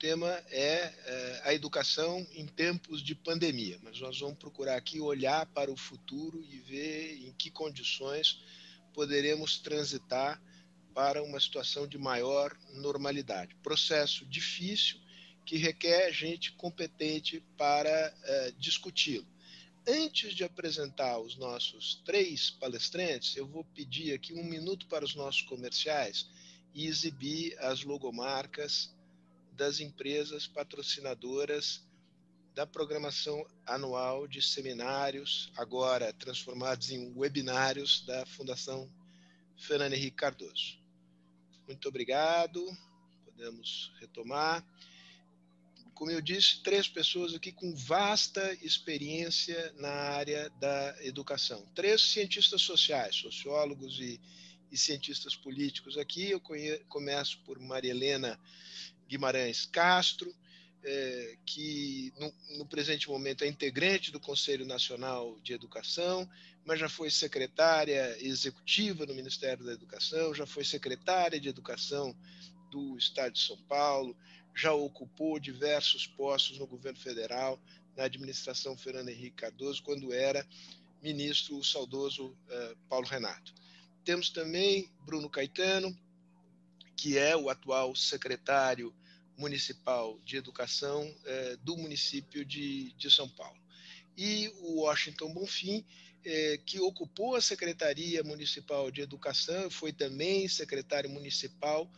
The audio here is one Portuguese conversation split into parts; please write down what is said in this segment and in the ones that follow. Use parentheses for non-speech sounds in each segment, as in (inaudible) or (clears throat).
tema é, é a educação em tempos de pandemia, mas nós vamos procurar aqui olhar para o futuro e ver em que condições poderemos transitar para uma situação de maior normalidade. Processo difícil que requer gente competente para uh, discuti-lo. Antes de apresentar os nossos três palestrantes, eu vou pedir aqui um minuto para os nossos comerciais e exibir as logomarcas das empresas patrocinadoras da programação anual de seminários, agora transformados em webinários da Fundação Fernando Henrique Cardoso. Muito obrigado. Podemos retomar. Como eu disse, três pessoas aqui com vasta experiência na área da educação. Três cientistas sociais, sociólogos e, e cientistas políticos aqui. Eu começo por Maria Helena Guimarães Castro, é, que no, no, presente momento é integrante do Conselho Nacional de Educação, mas já foi secretária executiva no Ministério da Educação, já foi secretária de Educação do Estado de São Paulo, já ocupou diversos postos no governo federal, na administração Fernando Henrique Cardoso, quando era ministro o saudoso uh, Paulo Renato. Temos também Bruno Caetano, que é o atual secretário municipal de educação uh, do município de, de São Paulo. E o Washington Bonfim, é, que ocupou a Secretaria Municipal de Educação, foi também secretário municipal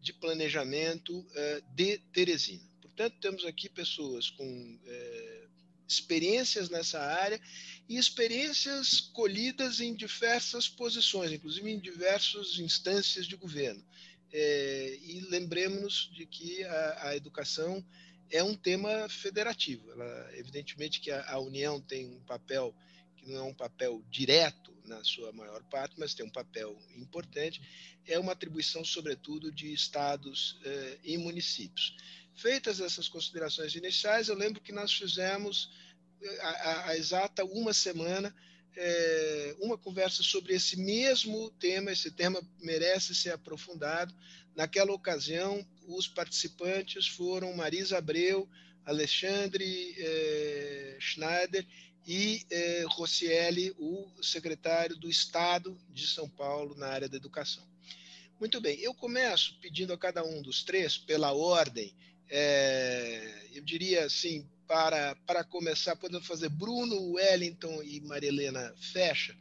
de Planejamento é, de Teresina. Portanto, temos aqui pessoas com é, experiências nessa área e experiências colhidas em diversas posições, inclusive em diversas instâncias de governo. É, e lembremos-nos de que a, a, educação é um tema federativo. Ela, evidentemente que a, a União tem um papel que não é um papel direto na sua maior parte, mas tem um papel importante, é uma atribuição, sobretudo, de estados eh, e municípios. Feitas essas considerações iniciais, eu lembro que nós fizemos, há, eh, exata uma semana, eh, uma conversa sobre esse mesmo tema, esse tema merece ser aprofundado. Naquela ocasião, os participantes foram Marisa Abreu, Alexandre eh, Schneider e eh, Rossielli, o secretário do Estado de São Paulo na área da educação. Muito bem, eu começo pedindo a cada um dos três, pela ordem, é, eu diria assim, para, para começar, podemos fazer Bruno, Wellington e Marilena Fecha,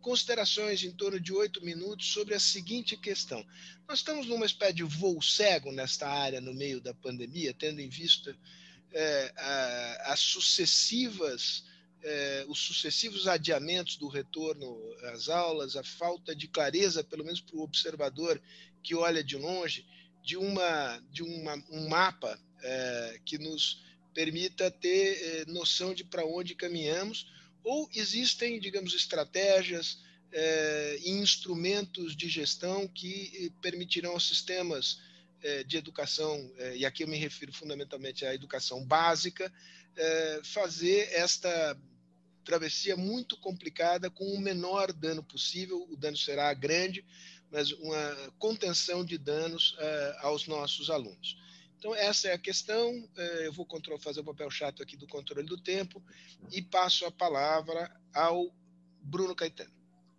considerações em torno de oito minutos sobre a seguinte questão. Nós estamos numa espécie de voo cego nesta área no meio da pandemia, tendo em vista é, a, as sucessivas eh, os sucessivos adiamentos do retorno às aulas, a falta de clareza, pelo menos para o observador que olha de longe, de, uma, de uma, um mapa eh, que nos permita ter eh, noção de para onde caminhamos, ou existem, digamos, estratégias e instrumentos de gestão que permitirão aos sistemas de educação, e aqui eu me refiro fundamentalmente à educação básica, fazer esta travessia muito complicada com o menor dano possível. O dano será grande, mas uma contenção de danos aos nossos alunos. Então, essa é a questão. Uh, eu vou fazer o papel chato aqui do controle do tempo e passo a palavra ao Bruno Caetano.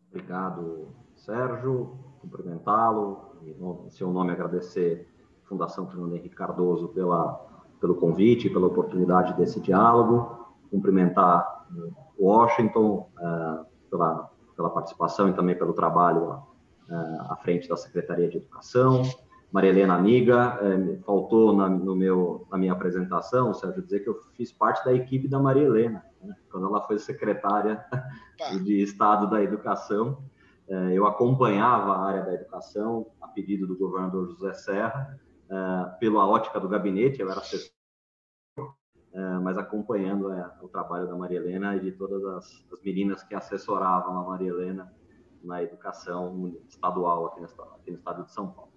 Obrigado, Sérgio. Cumprimentá-lo, em seu nome agradecer a Fundação Fernando Henrique Cardoso pela, pelo convite, pela oportunidade desse diálogo. Cumprimentar Washington uh, pela, pela participação e também pelo trabalho uh, à frente da Secretaria de Educação. Maria Helena Amiga, uh, faltou na, no meu, na minha apresentação, Sérgio, dizer que eu fiz parte da equipe da Maria Helena, né, quando ela foi secretária (laughs) de Estado da Educação. eu acompanhava a área da educação a pedido do governador José Serra, pela ótica do gabinete, eu era assessor é, mas acompanhando é, o trabalho da Maria Helena e de todas as, as, meninas que assessoravam a Maria Helena na educação estadual aqui no, aqui no estado de São Paulo.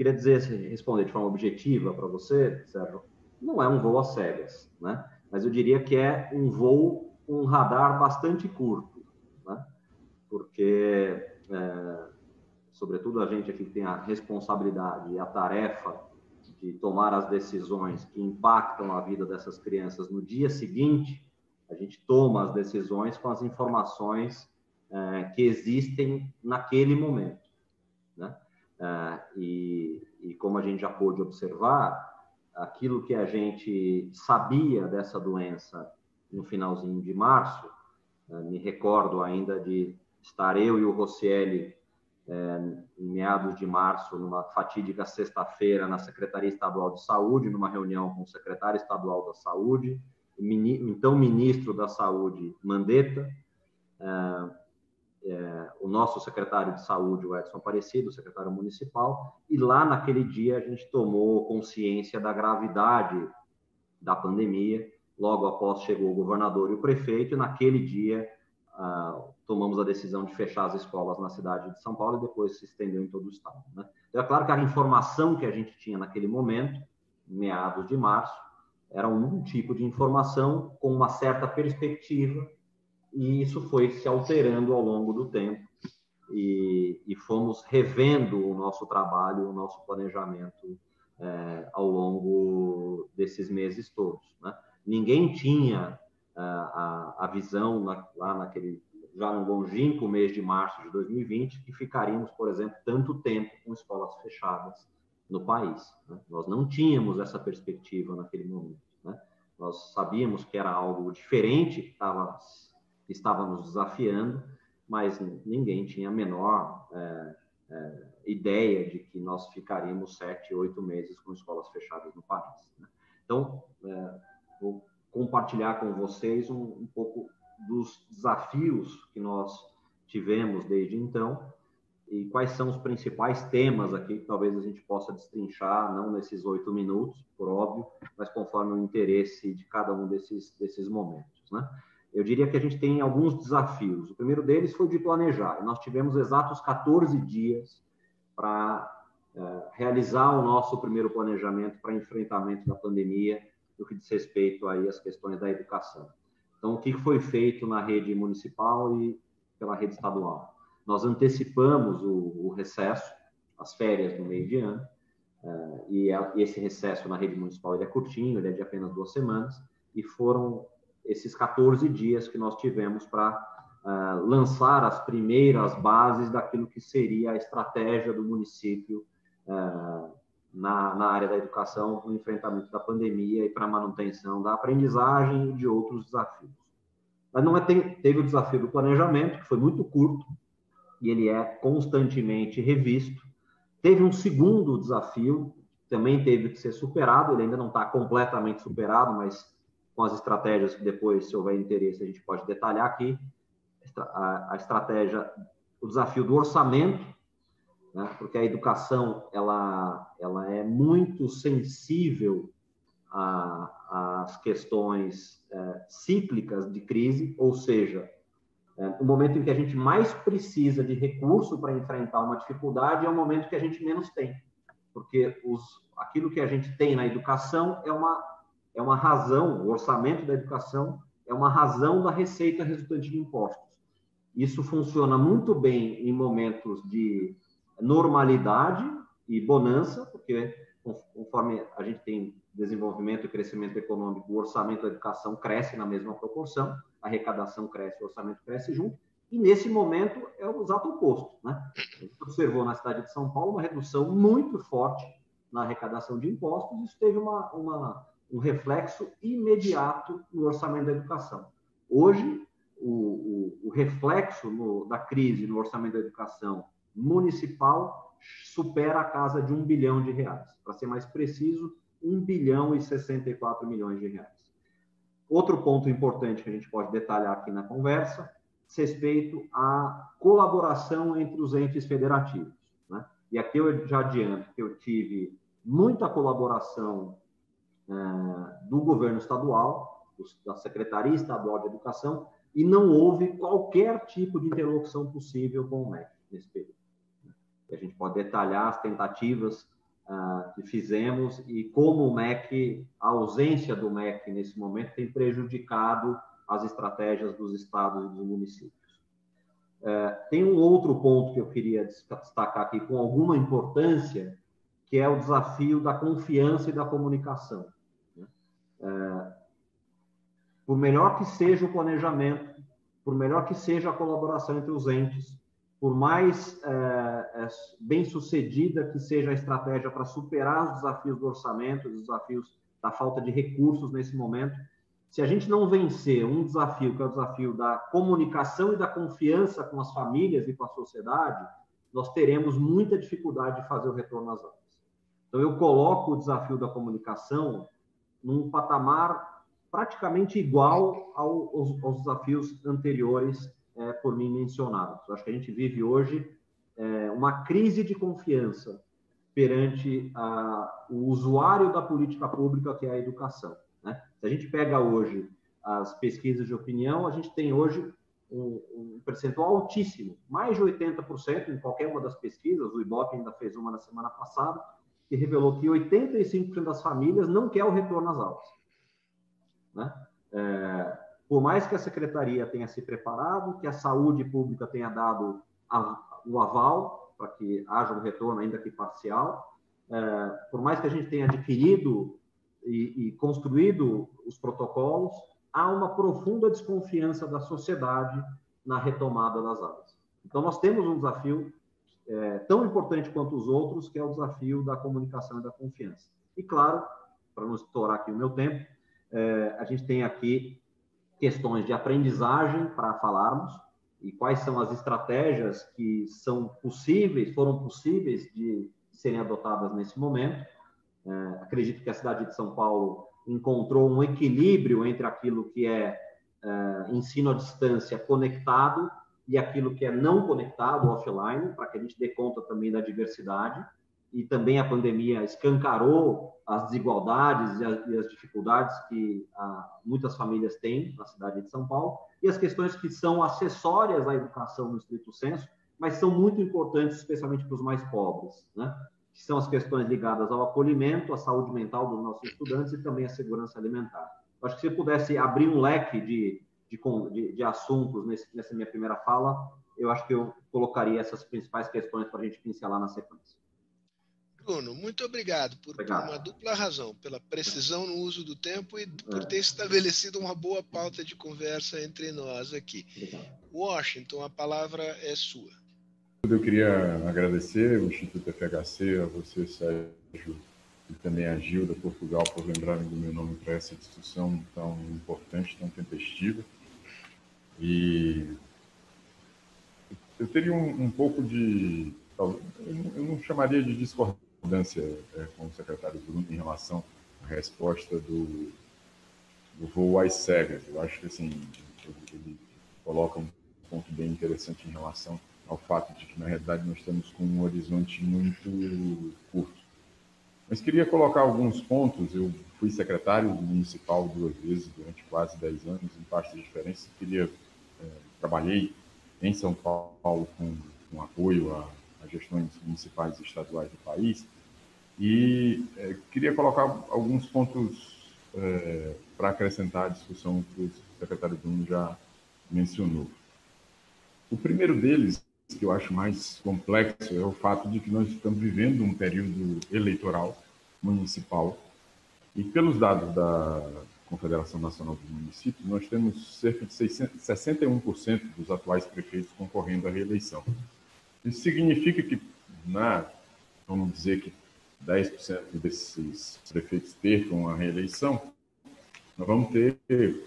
Queria dizer, responder de forma objetiva para você, Sérgio, não é um voo às cegas, né? mas eu diria que é um voo com um radar bastante curto, né? porque, é, sobretudo, a gente aqui que tem a responsabilidade e a tarefa de tomar as decisões que impactam a vida dessas crianças no dia seguinte, a gente toma as decisões com as informações é, que existem naquele momento. Né? É, e, e como a gente já pôde observar, aquilo que a gente sabia dessa doença no finalzinho de março, é, me recordo ainda de estar eu e o Rocieli é, em meados de março, numa fatídica sexta-feira, na Secretaria Estadual de Saúde, numa reunião com o secretário estadual da Saúde, então ministro da Saúde, Mandetta, é, o nosso secretário de Saúde, o Edson Aparecido, secretário municipal, e lá naquele dia a gente tomou consciência da gravidade da pandemia. Logo após chegou o governador e o prefeito, e naquele dia ah, tomamos a decisão de fechar as escolas na cidade de São Paulo e depois se estendeu em todo o estado. Né? Então, é claro que a informação que a gente tinha naquele momento, meados de março, era um tipo de informação com uma certa perspectiva e isso foi se alterando ao longo do tempo e, e fomos revendo o nosso trabalho, o nosso planejamento é, ao longo desses meses todos. Né? Ninguém tinha a, a visão na, lá naquele já no longínquo mês de março de 2020 que ficaríamos, por exemplo, tanto tempo com escolas fechadas no país. Né? Nós não tínhamos essa perspectiva naquele momento. Né? Nós sabíamos que era algo diferente que estava, nos desafiando, mas ninguém tinha a menor é, é, ideia de que nós ficaríamos sete, oito meses com escolas fechadas no país. Né? Então, é, vou compartilhar com vocês um, um pouco dos desafios que nós tivemos desde então e quais são os principais temas aqui que talvez a gente possa destrinchar, não nesses oito minutos, por óbvio, mas conforme o interesse de cada um desses, desses momentos. Né? Eu diria que a gente tem alguns desafios. O primeiro deles foi de planejar. Nós tivemos exatos 14 dias para é, realizar o nosso primeiro planejamento para enfrentamento da pandemia no que diz respeito aí às questões da educação. Então, o que foi feito na rede municipal e pela rede estadual? Nós antecipamos o, o recesso, as férias no meio de ano, uh, e, a, e, esse recesso na rede municipal ele é curtinho, ele é de apenas duas semanas, e foram esses 14 dias que nós tivemos para uh, lançar as primeiras bases daquilo que seria a estratégia do município uh, na, na área da educação no enfrentamento da pandemia e para a manutenção da aprendizagem e de outros desafios. Mas não é, teve o desafio do planejamento, que foi muito curto, e ele é constantemente revisto. Teve um segundo desafio, também teve que ser superado, ele ainda não está completamente superado, mas com as estratégias que depois, se houver interesse, a gente pode detalhar aqui. A, estratégia, o desafio do orçamento, né? porque a educação ela, ela é muito sensível às questões é, cíclicas de crise, ou seja, é, o momento em que a gente mais precisa de recurso para enfrentar uma dificuldade é o momento que a gente menos tem, porque os, aquilo que a gente tem na educação é uma, é uma razão, o orçamento da educação é uma razão da receita resultante de impostos. Isso funciona muito bem em momentos de normalidade e bonança, porque conforme a gente tem desenvolvimento e crescimento econômico, o orçamento da educação cresce na mesma proporção, a arrecadação cresce, o orçamento cresce junto, e nesse momento é o exato oposto. Né? A gente observou na cidade de São Paulo uma redução muito forte na arrecadação de impostos, isso teve uma, uma, um reflexo imediato no orçamento da educação. Hoje, o, o, o reflexo no, da crise no orçamento da educação municipal supera a casa de um bilhão de reais. Para ser mais preciso, 1 bilhão e 64 milhões de reais. Outro ponto importante que a gente pode detalhar aqui na conversa diz respeito à colaboração entre os entes federativos. Né? E aqui eu já adianto que eu tive muita colaboração do governo estadual, da Secretaria Estadual de Educação, e não houve qualquer tipo de interlocução possível com o MEC nesse período a gente pode detalhar as tentativas uh, que fizemos e como o MEC, a ausência do MEC nesse momento tem prejudicado as estratégias dos estados e dos municípios. Uh, tem um outro ponto que eu queria destacar aqui com alguma importância, que é o desafio da confiança e da comunicação. É, por melhor que seja o planejamento, por melhor que seja a colaboração entre os entes, por mais é, é, bem sucedida que seja a estratégia para superar os desafios do orçamento, os desafios da falta de recursos nesse momento, se a gente não vencer um desafio, que é o desafio da comunicação e da confiança com as famílias e com a sociedade, nós teremos muita dificuldade de fazer o retorno às aulas. Então, eu coloco o desafio da comunicação num patamar praticamente igual ao, aos, aos, desafios anteriores é, por mim mencionados. Acho que a gente vive hoje é, uma crise de confiança perante a, o usuário da política pública, que é a educação. Né? Se a gente pega hoje as pesquisas de opinião, a gente tem hoje um, um percentual altíssimo, mais de 80% em qualquer uma das pesquisas, o IBOP ainda fez uma na semana passada, que revelou que 85% das famílias não quer o retorno às aulas. Né? É, por mais que a secretaria tenha se preparado, que a saúde pública tenha dado a, o aval para que haja um retorno, ainda que parcial, é, por mais que a gente tenha adquirido e, e construído os protocolos, há uma profunda desconfiança da sociedade na retomada das aulas. Então, nós temos um desafio é, tão importante quanto os outros, que é o desafio da comunicação e da confiança. E, claro, para não estourar aqui o meu tempo, é, a gente tem aqui questões de aprendizagem para falarmos e quais são as estratégias que são possíveis, foram possíveis de serem adotadas nesse momento. É, acredito que a cidade de São Paulo encontrou um equilíbrio entre aquilo que é, é ensino à distância conectado e aquilo que é não conectado, offline, para que a gente dê conta também da diversidade. E também a pandemia escancarou as desigualdades e as, e as dificuldades que ah, muitas famílias têm na cidade de São Paulo e as questões que são acessórias à educação no estrito senso, mas são muito importantes, especialmente para os mais pobres, né? que são as questões ligadas ao acolhimento, à saúde mental dos nossos estudantes e também à segurança alimentar. Acho que se pudesse abrir um leque de, de, de, de assuntos nesse, nessa minha primeira fala, eu acho que eu colocaria essas principais questões para a gente pincelar na sequência. Bruno, muito obrigado por, obrigado por, uma dupla razão, pela precisão no uso do tempo e por é. ter estabelecido uma boa pauta de conversa entre nós aqui. Obrigado. Washington, a palavra é sua. Eu queria agradecer o Instituto FHC, a você, Sérgio, e também a Gilda Portugal por lembrarem do meu nome para essa discussão tão importante, tão tempestiva. E eu teria um, um pouco de, eu não chamaria de discordância é, com o secretário Bruno em relação à resposta do, do voo às cegas. Eu acho que assim ele, coloca um ponto bem interessante em relação ao fato de que, na realidade, nós estamos com um horizonte muito curto. Mas queria colocar alguns pontos. Eu fui secretário municipal duas vezes durante quase dez anos, em partes diferentes. Queria, trabalhei em São Paulo com, com apoio a, a, gestões municipais e estaduais do país. E é, queria colocar alguns pontos é, para acrescentar à discussão que o secretário Bruno já mencionou. O primeiro deles que eu acho mais complexo é o fato de que nós estamos vivendo um período eleitoral municipal e pelos dados da Confederação Nacional dos Municípios, nós temos cerca de 600, 61% dos atuais prefeitos concorrendo à reeleição. Isso significa que, na, vamos dizer que 10% desses prefeitos percam a reeleição, nós vamos ter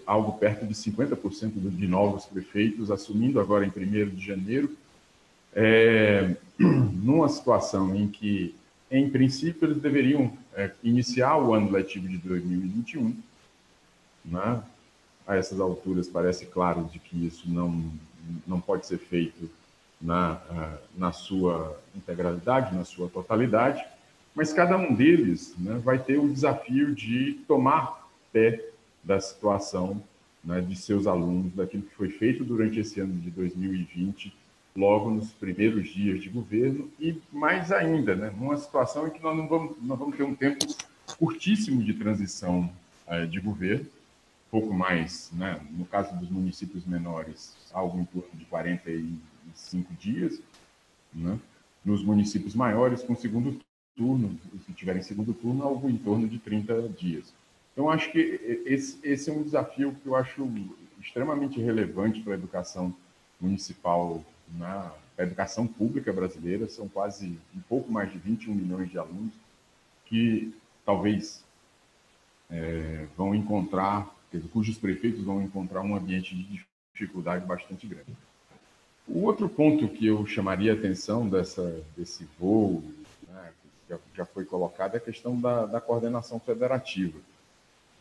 algo perto de 50% de novos prefeitos assumindo agora em 1 de janeiro é, (clears throat) numa situação em que, em princípio, eles deveriam é, iniciar o ano letivo de 2021, né? a essas alturas parece claro de que isso não, não pode ser feito na, na sua integralidade, na sua totalidade, mas cada um deles né, vai ter o desafio de tomar pé da situação né, de seus alunos, daquilo que foi feito durante esse ano de 2020 logo nos primeiros dias de governo e mais ainda, né, numa situação em que nós não vamos, nós vamos ter um tempo curtíssimo de transição é, de governo, pouco mais, né, no caso dos municípios menores, algo em torno de 45 dias, né, nos municípios maiores com segundo turno, se tiverem segundo turno, algo em torno de 30 dias. Então, acho que esse, esse é um desafio que eu acho extremamente relevante para a educação municipal, na educação pública brasileira. São quase um pouco mais de 21 milhões de alunos que talvez é, vão encontrar, cujos prefeitos vão encontrar um ambiente de dificuldade bastante grande. O outro ponto que eu chamaria a atenção dessa, desse voo, né, que já, já, foi colocado, é a questão da, da coordenação federativa.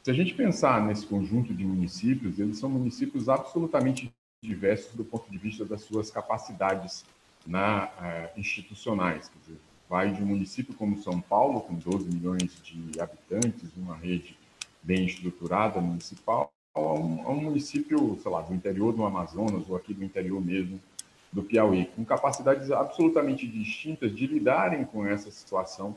Se a gente pensar nesse conjunto de municípios, eles são municípios absolutamente diversos do ponto de vista das suas capacidades na, uh, institucionais. Quer dizer, vai de um município como São Paulo, com 12 milhões de habitantes, uma rede bem estruturada municipal, a um, a um município, sei lá, do interior do Amazonas ou aqui do interior mesmo do Piauí, com capacidades absolutamente distintas de lidarem com essa situação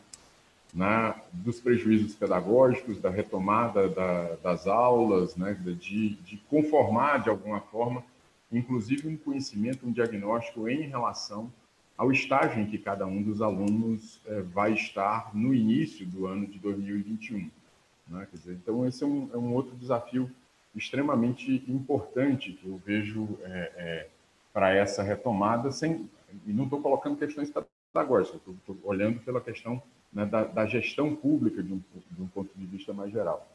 né, dos prejuízos pedagógicos, da retomada da, das aulas, né, de, de conformar de alguma forma, inclusive um conhecimento, um diagnóstico em relação ao estágio em que cada um dos alunos é, vai estar no início do ano de 2021. Né? Dizer, então, esse é um, é um, outro desafio extremamente importante que eu vejo é, é, para essa retomada, sem, e não estou colocando questões pedagógicas, estou olhando pela questão né, da, da, gestão pública de um, de um ponto de vista mais geral.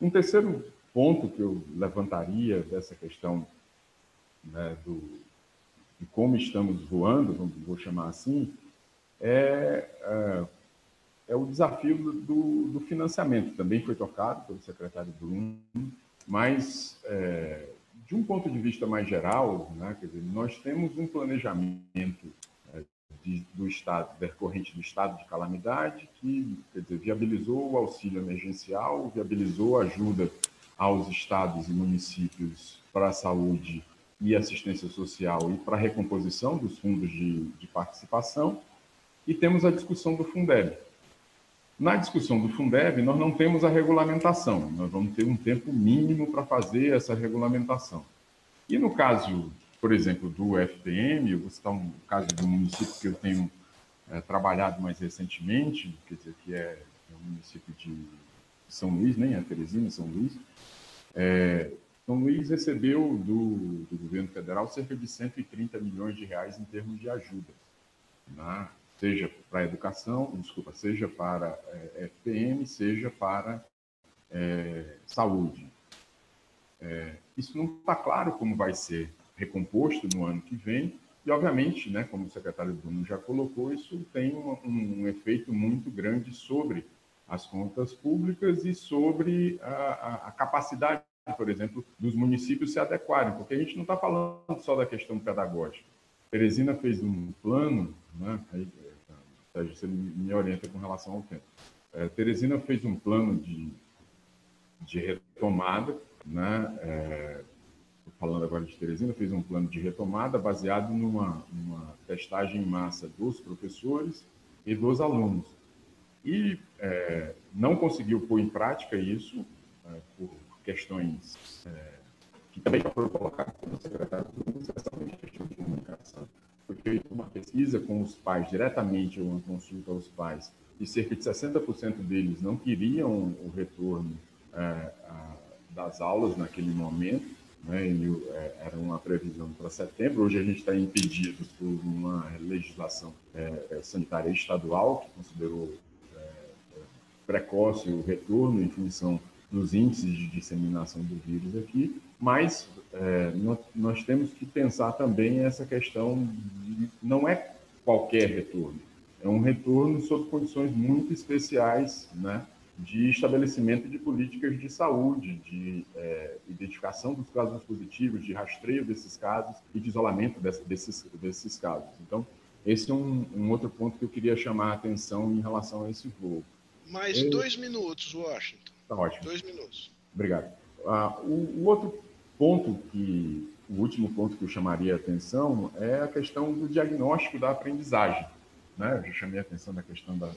Um terceiro ponto que eu levantaria dessa questão né, do, de como estamos voando, vou chamar assim, é, é, é o desafio do, do, financiamento. Também foi tocado pelo secretário Bruno, mas é, de um ponto de vista mais geral, né, dizer, nós temos um planejamento é, de, do estado decorrente do estado de calamidade que dizer, viabilizou o auxílio emergencial, viabilizou a ajuda aos estados e municípios para a saúde e assistência social e para a recomposição dos fundos de, de participação, e temos a discussão do Fundeb. Na discussão do Fundeb, nós não temos a regulamentação, nós vamos ter um tempo mínimo para fazer essa regulamentação. E no caso, por exemplo, do FPM, eu vou citar um caso de um município que eu tenho é, trabalhado mais recentemente, quer dizer, que é, é o município de São Luís, nem a Teresina, São Luís. É, são Luís recebeu do, do, governo federal cerca de 130 milhões de reais em termos de ajuda, né? Seja para educação, desculpa, seja para é, FPM, seja para é, saúde. É, isso não está claro como vai ser recomposto no ano que vem, e, obviamente, né, como o secretário Bruno já colocou, isso tem um, um, um efeito muito grande sobre as contas públicas e sobre a, a, a capacidade por exemplo, dos municípios se adequarem, porque a gente não está falando só da questão pedagógica. Teresina fez um plano, né? Você me orienta com relação ao tempo. É, Teresina fez um plano de, de retomada, né? É, falando agora de Teresina, fez um plano de retomada baseado numa, numa testagem em massa dos professores e dos alunos. E é, não conseguiu pôr em prática isso é, por questões é, que também foram colocadas pelo secretário questão de comunicação. Foi feita uma pesquisa com os pais diretamente, uma consulta aos pais, e cerca de 60% deles não queriam o retorno é, a, das aulas naquele momento, né, e, é, era uma previsão para setembro. Hoje a gente está impedido por uma legislação é, sanitária estadual que considerou precoce o retorno em função dos índices de disseminação do vírus aqui, mas é, nós, nós, temos que pensar também essa questão de não é qualquer retorno, é um retorno sob condições muito especiais, né, de estabelecimento de políticas de saúde, de é, identificação dos casos positivos, de rastreio desses casos e de isolamento desse, desses, desses casos. Então, esse é um, um, outro ponto que eu queria chamar a atenção em relação a esse voo. Mais eu... dois minutos, Washington. Tá ótimo. Dois minutos. Obrigado. Ah, o, o, outro ponto que, o último ponto que eu chamaria a atenção é a questão do diagnóstico da aprendizagem. Né? Eu já chamei a atenção da questão da,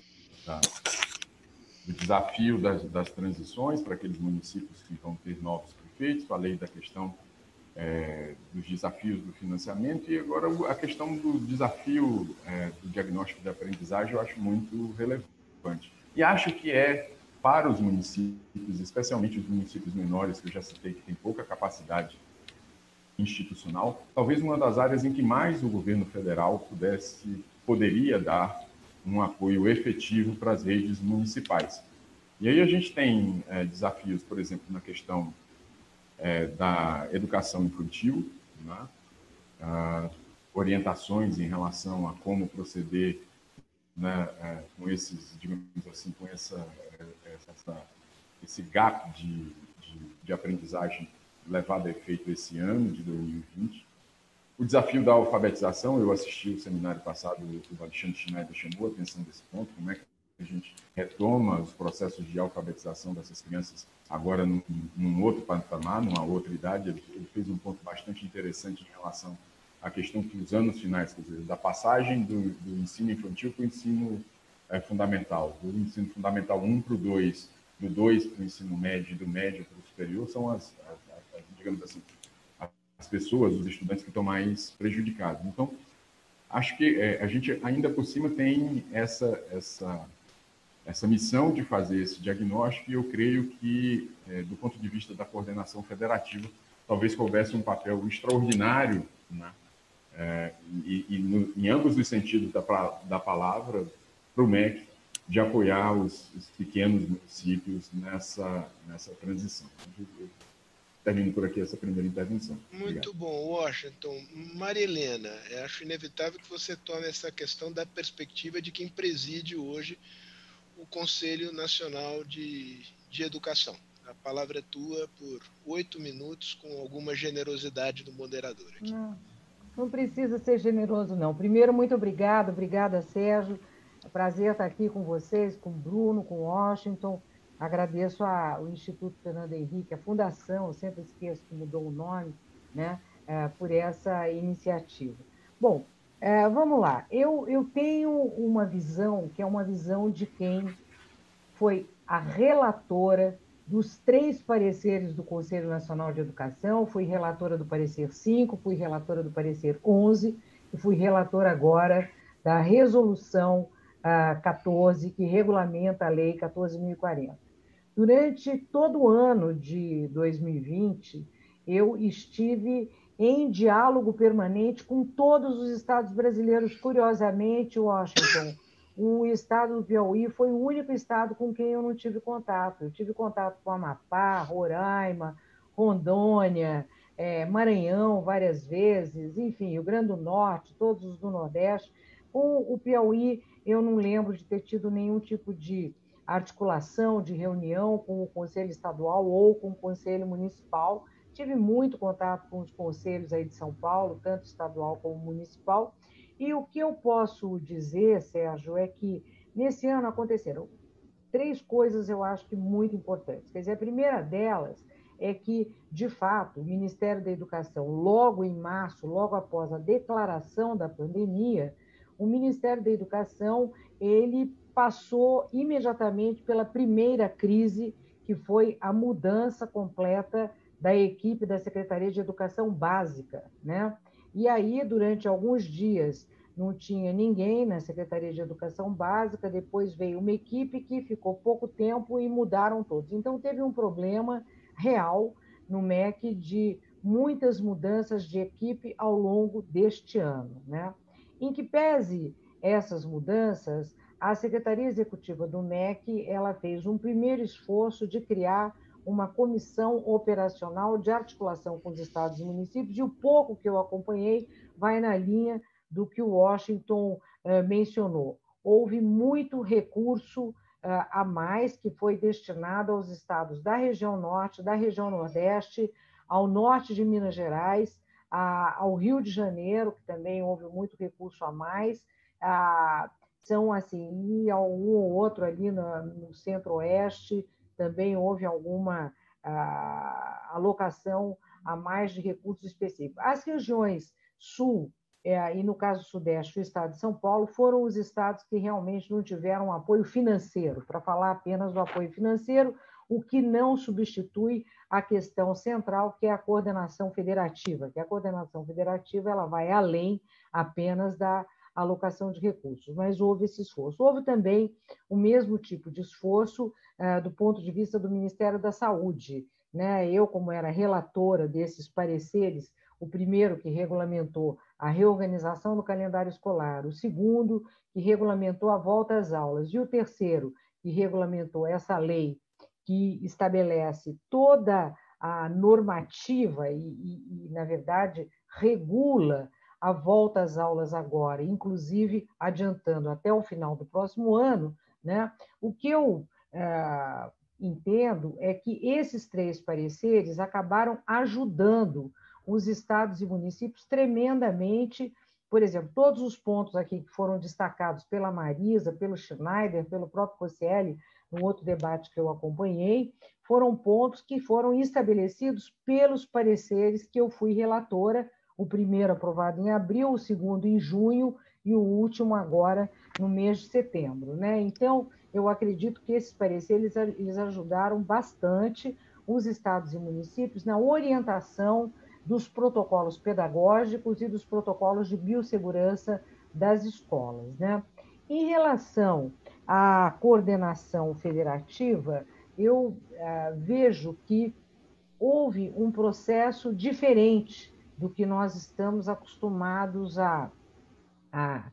da do desafio das, das transições para aqueles municípios que vão ter novos prefeitos, falei da questão é, dos desafios do financiamento e agora a questão do desafio é, do diagnóstico de aprendizagem eu acho muito relevante. E acho que é para os municípios, especialmente os municípios menores, que eu já citei, que tem pouca capacidade institucional, talvez uma das áreas em que mais o governo federal pudesse, poderia dar um apoio efetivo para as redes municipais. E aí a gente tem é, desafios, por exemplo, na questão é, da educação infantil, né? ah, orientações em relação a como proceder né, é, com esses, digamos assim, com essa, é, essa esse gap de, de, de, aprendizagem levado a efeito esse ano de 2020. O desafio da alfabetização, eu assisti o seminário passado, o Alexandre Schneider chamou a atenção desse ponto, como é que a gente retoma os processos de alfabetização dessas crianças agora num, num outro patamar, numa outra idade. Ele, ele, fez um ponto bastante interessante em relação à questão que os anos finais, quer dizer, da passagem do, do ensino infantil para o ensino é, fundamental, do ensino fundamental 1 para o 2, do 2 para o ensino médio, do médio para o superior, são as, as, as, digamos assim, as pessoas, os estudantes que estão mais prejudicados. Então, acho que é, a gente ainda por cima tem essa, essa essa missão de fazer esse diagnóstico e eu creio que, é, do ponto de vista da coordenação federativa, talvez houvesse um papel extraordinário, né? É, e, e no, em ambos os sentidos da, da palavra, para o MEC, de apoiar os, os, pequenos municípios nessa, nessa transição. Eu termino por aqui essa primeira intervenção. Muito Obrigado. bom, Washington. Maria Helena, acho inevitável que você tome essa questão da perspectiva de quem preside hoje o Conselho Nacional de, de Educação. A palavra é tua por oito minutos, com alguma generosidade do moderador aqui. Não, não precisa ser generoso, não. Primeiro, muito obrigado, obrigada, Sérgio. É um prazer estar aqui com vocês, com o Bruno, com o Washington. Agradeço ao Instituto Fernando Henrique, a Fundação, eu sempre esqueço que mudou o nome, né, é, por essa iniciativa. Bom, é, vamos lá. Eu, eu tenho uma visão que é uma visão de quem foi a relatora dos três pareceres do Conselho Nacional de Educação. Fui relatora do parecer 5, fui relatora do parecer 11 e fui relatora agora da resolução uh, 14, que regulamenta a Lei 14.040. Durante todo o ano de 2020, eu estive em diálogo permanente com todos os estados brasileiros. Curiosamente, Washington, o estado do Piauí foi o único estado com quem eu não tive contato. Eu tive contato com Amapá, Roraima, Rondônia, é, Maranhão várias vezes, enfim, Rio Grande do Norte, todos os do Nordeste. Com o Piauí, eu não lembro de ter tido nenhum tipo de articulação, de reunião com o Conselho Estadual ou com o Conselho Municipal. Tive muito contato com os conselhos aí de São Paulo, tanto estadual como municipal, e o que eu posso dizer, Sérgio, é que nesse ano aconteceram três coisas eu acho que muito importantes. Quer dizer, a primeira delas é que, de fato, o Ministério da Educação, logo em março, logo após a declaração da pandemia, o Ministério da Educação ele passou imediatamente pela primeira crise, que foi a mudança completa da equipe da Secretaria de Educação Básica, né? E aí, durante alguns dias, não tinha ninguém na Secretaria de Educação Básica, depois veio uma equipe que ficou pouco tempo e mudaram todos. Então, teve um problema real no MEC de muitas mudanças de equipe ao longo deste ano. Né? Em que pese essas mudanças, a Secretaria Executiva do MEC ela fez um primeiro esforço de criar uma comissão operacional de articulação com os estados e municípios, e o pouco que eu acompanhei vai na linha do que o Washington eh, mencionou. Houve muito recurso eh, a mais que foi destinado aos estados da região norte, da região nordeste, ao norte de Minas Gerais, a, ao Rio de Janeiro, que também houve muito recurso a mais, a, são assim, e algum ou outro ali no, no centro-oeste, também houve alguma ah, alocação a mais de recursos específicos. As regiões sul é, e, no caso sudeste, o estado de São Paulo, foram os estados que realmente não tiveram apoio financeiro. Para falar apenas do apoio financeiro, o que não substitui a questão central, que é a coordenação federativa, que a coordenação federativa ela vai além apenas da alocação de recursos, mas houve esse esforço. Houve também o mesmo tipo de esforço uh, do ponto de vista do Ministério da Saúde. Né? Eu, como era relatora desses pareceres, o primeiro que regulamentou a reorganização do calendário escolar, o segundo que regulamentou a volta às aulas e o terceiro que regulamentou essa lei que estabelece toda a normativa e, e, e, na verdade, regula a volta às aulas agora, inclusive adiantando até o final do próximo ano, né? o que eu é, entendo é que esses três pareceres acabaram ajudando os estados e municípios tremendamente. Por exemplo, todos os pontos aqui que foram destacados pela Marisa, pelo Schneider, pelo próprio Cossielli, no outro debate que eu acompanhei, foram pontos que foram estabelecidos pelos pareceres que eu fui relatora, o primeiro aprovado em abril, o segundo em junho e o último agora no mês de setembro. Né? Então, eu acredito que esses pareceres eles ajudaram bastante os estados e municípios na orientação dos protocolos pedagógicos e dos protocolos de biossegurança das escolas. Né? Em relação à coordenação federativa, eu ah, vejo que houve um processo diferente do que nós estamos acostumados a, a,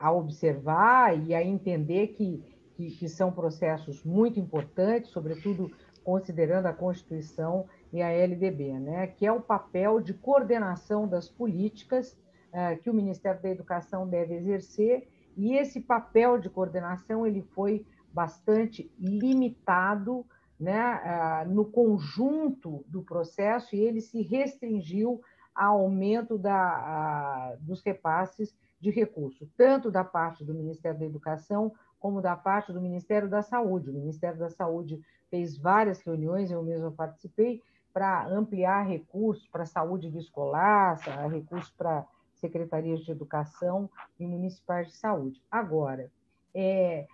a observar e a entender que, que, que são processos muito importantes, sobretudo considerando a Constituição e a LDB, né, que é o papel de coordenação das políticas uh, que o Ministério da Educação deve exercer, e esse papel de coordenação ele foi bastante limitado né, uh, no conjunto do processo e ele se restringiu ao aumento da, uh, dos repasses de recursos, tanto da parte do Ministério da Educação como da parte do Ministério da Saúde. O Ministério da Saúde fez várias reuniões, eu mesma participei, para ampliar recursos para a saúde escolar, recursos para secretarias de educação e municipais de saúde. Agora, é,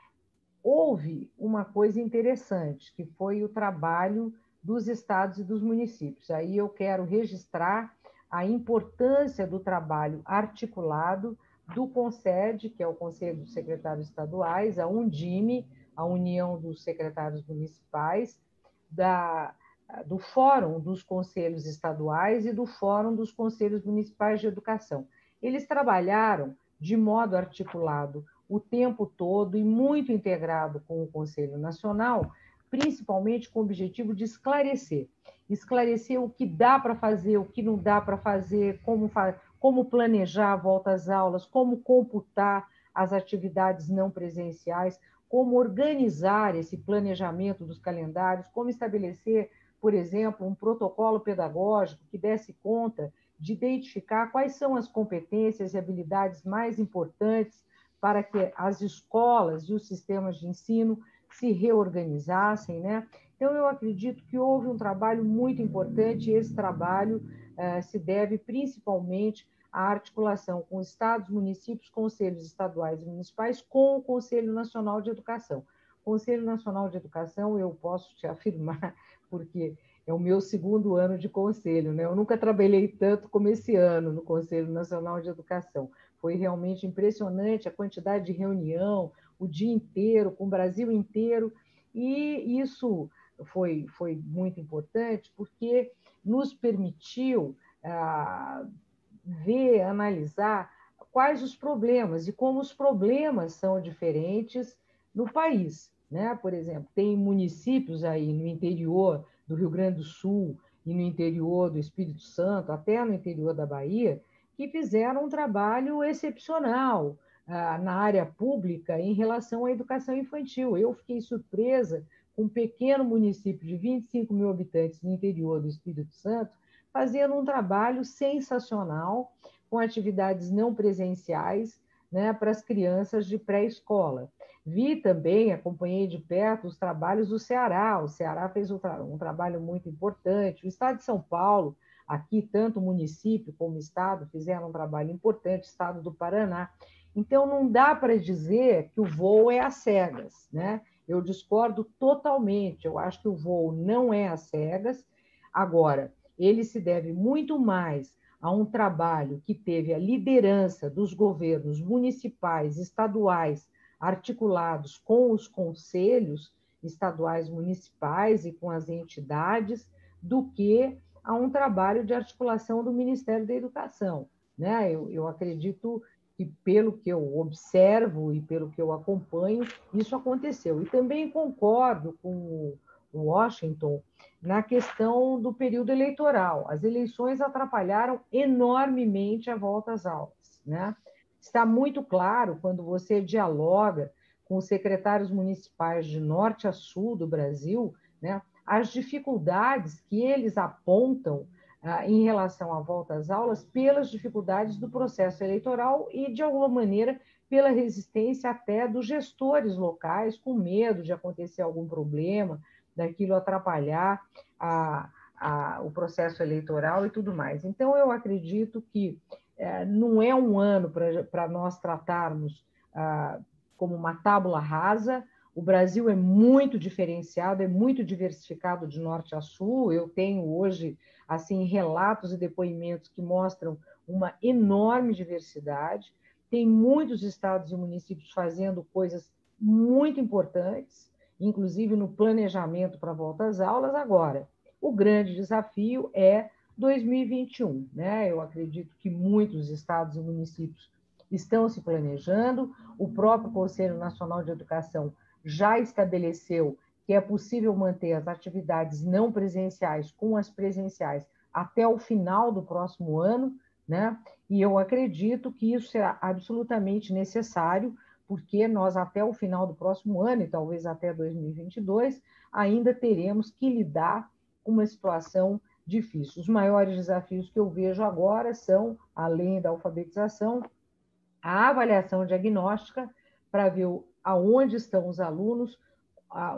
houve uma coisa interessante, que foi o trabalho dos estados e dos municípios. Aí eu quero registrar a importância do trabalho articulado do CONSED, que é o Conselho dos Secretários Estaduais, a Undime, a União dos Secretários Municipais, da do Fórum dos Conselhos Estaduais e do Fórum dos Conselhos Municipais de Educação. Eles trabalharam de modo articulado o tempo todo e muito integrado com o Conselho Nacional, principalmente com o objetivo de esclarecer. Esclarecer o que dá para fazer, o que não dá para fazer, como, como planejar a volta às aulas, como computar as atividades não presenciais, como organizar esse planejamento dos calendários, como estabelecer por exemplo, um protocolo pedagógico que desse conta de identificar quais são as competências e habilidades mais importantes para que as escolas e os sistemas de ensino se reorganizassem, né? Então, eu acredito que houve um trabalho muito importante e esse trabalho eh, se deve principalmente à articulação com estados, municípios, conselhos estaduais e municipais com o Conselho Nacional de Educação. O Conselho Nacional de Educação, eu posso te (laughs) afirmar porque é o meu segundo ano de conselho, né? Eu nunca trabalhei tanto como esse ano no Conselho Nacional de Educação. Foi realmente impressionante a quantidade de reunião, o dia inteiro, com o Brasil inteiro, e isso foi, foi muito importante porque nos permitiu ah, ver, analisar quais os problemas e como os problemas são diferentes no país. Né? Por exemplo, tem municípios aí no interior do Rio Grande do Sul e no interior do Espírito Santo, até no interior da Bahia, que fizeram um trabalho excepcional na área pública em relação à educação infantil. Eu fiquei surpresa com um pequeno município de 25 mil habitantes no interior do Espírito Santo fazendo um trabalho sensacional com atividades não presenciais né, para as crianças de pré-escola. Vi também, acompanhei de perto os trabalhos do Ceará. O Ceará fez um, tra um trabalho muito importante. O Estado de São Paulo, aqui, tanto o município como o Estado, fizeram um trabalho importante, o Estado do Paraná. Então, não dá para dizer que o voo é às cegas, né? Eu discordo totalmente. Eu acho que o voo não é às cegas. Agora, ele se deve muito mais a um trabalho que teve a liderança dos governos municipais, estaduais, articulados com os conselhos estaduais municipais e com as entidades, do que a um trabalho de articulação do Ministério da Educação. Né? Eu, eu acredito que, pelo que eu observo e pelo que eu acompanho, isso aconteceu. E também concordo com o Washington na questão do período eleitoral. As eleições atrapalharam enormemente a volta às aulas. Né? Está muito claro quando você dialoga com os secretários municipais de norte a sul do Brasil, né, as dificuldades que eles apontam em relação à volta às aulas pelas dificuldades do processo eleitoral e, de alguma maneira, pela resistência até dos gestores locais, com medo de acontecer algum problema, daquilo atrapalhar a, a, o processo eleitoral e tudo mais. Então, eu acredito que é, não é um ano para nós tratarmos ah, como uma tábula rasa. O Brasil é muito diferenciado, é muito diversificado de norte a sul. Eu tenho hoje assim relatos e depoimentos que mostram uma enorme diversidade. Tem muitos estados e municípios fazendo coisas muito importantes, inclusive no planejamento para volta às aulas. Agora, o grande desafio é 2021. Né? Eu acredito que muitos estados e municípios estão se planejando, o próprio Conselho Nacional de Educação já estabeleceu que é possível manter as atividades não presenciais com as presenciais até o final do próximo ano, né? E eu acredito que isso será absolutamente necessário, porque nós até o final do próximo ano e talvez até 2022 ainda teremos que lidar com uma situação difícil. Os maiores desafios que eu vejo agora são, além da alfabetização, a avaliação diagnóstica para ver aonde estão os alunos,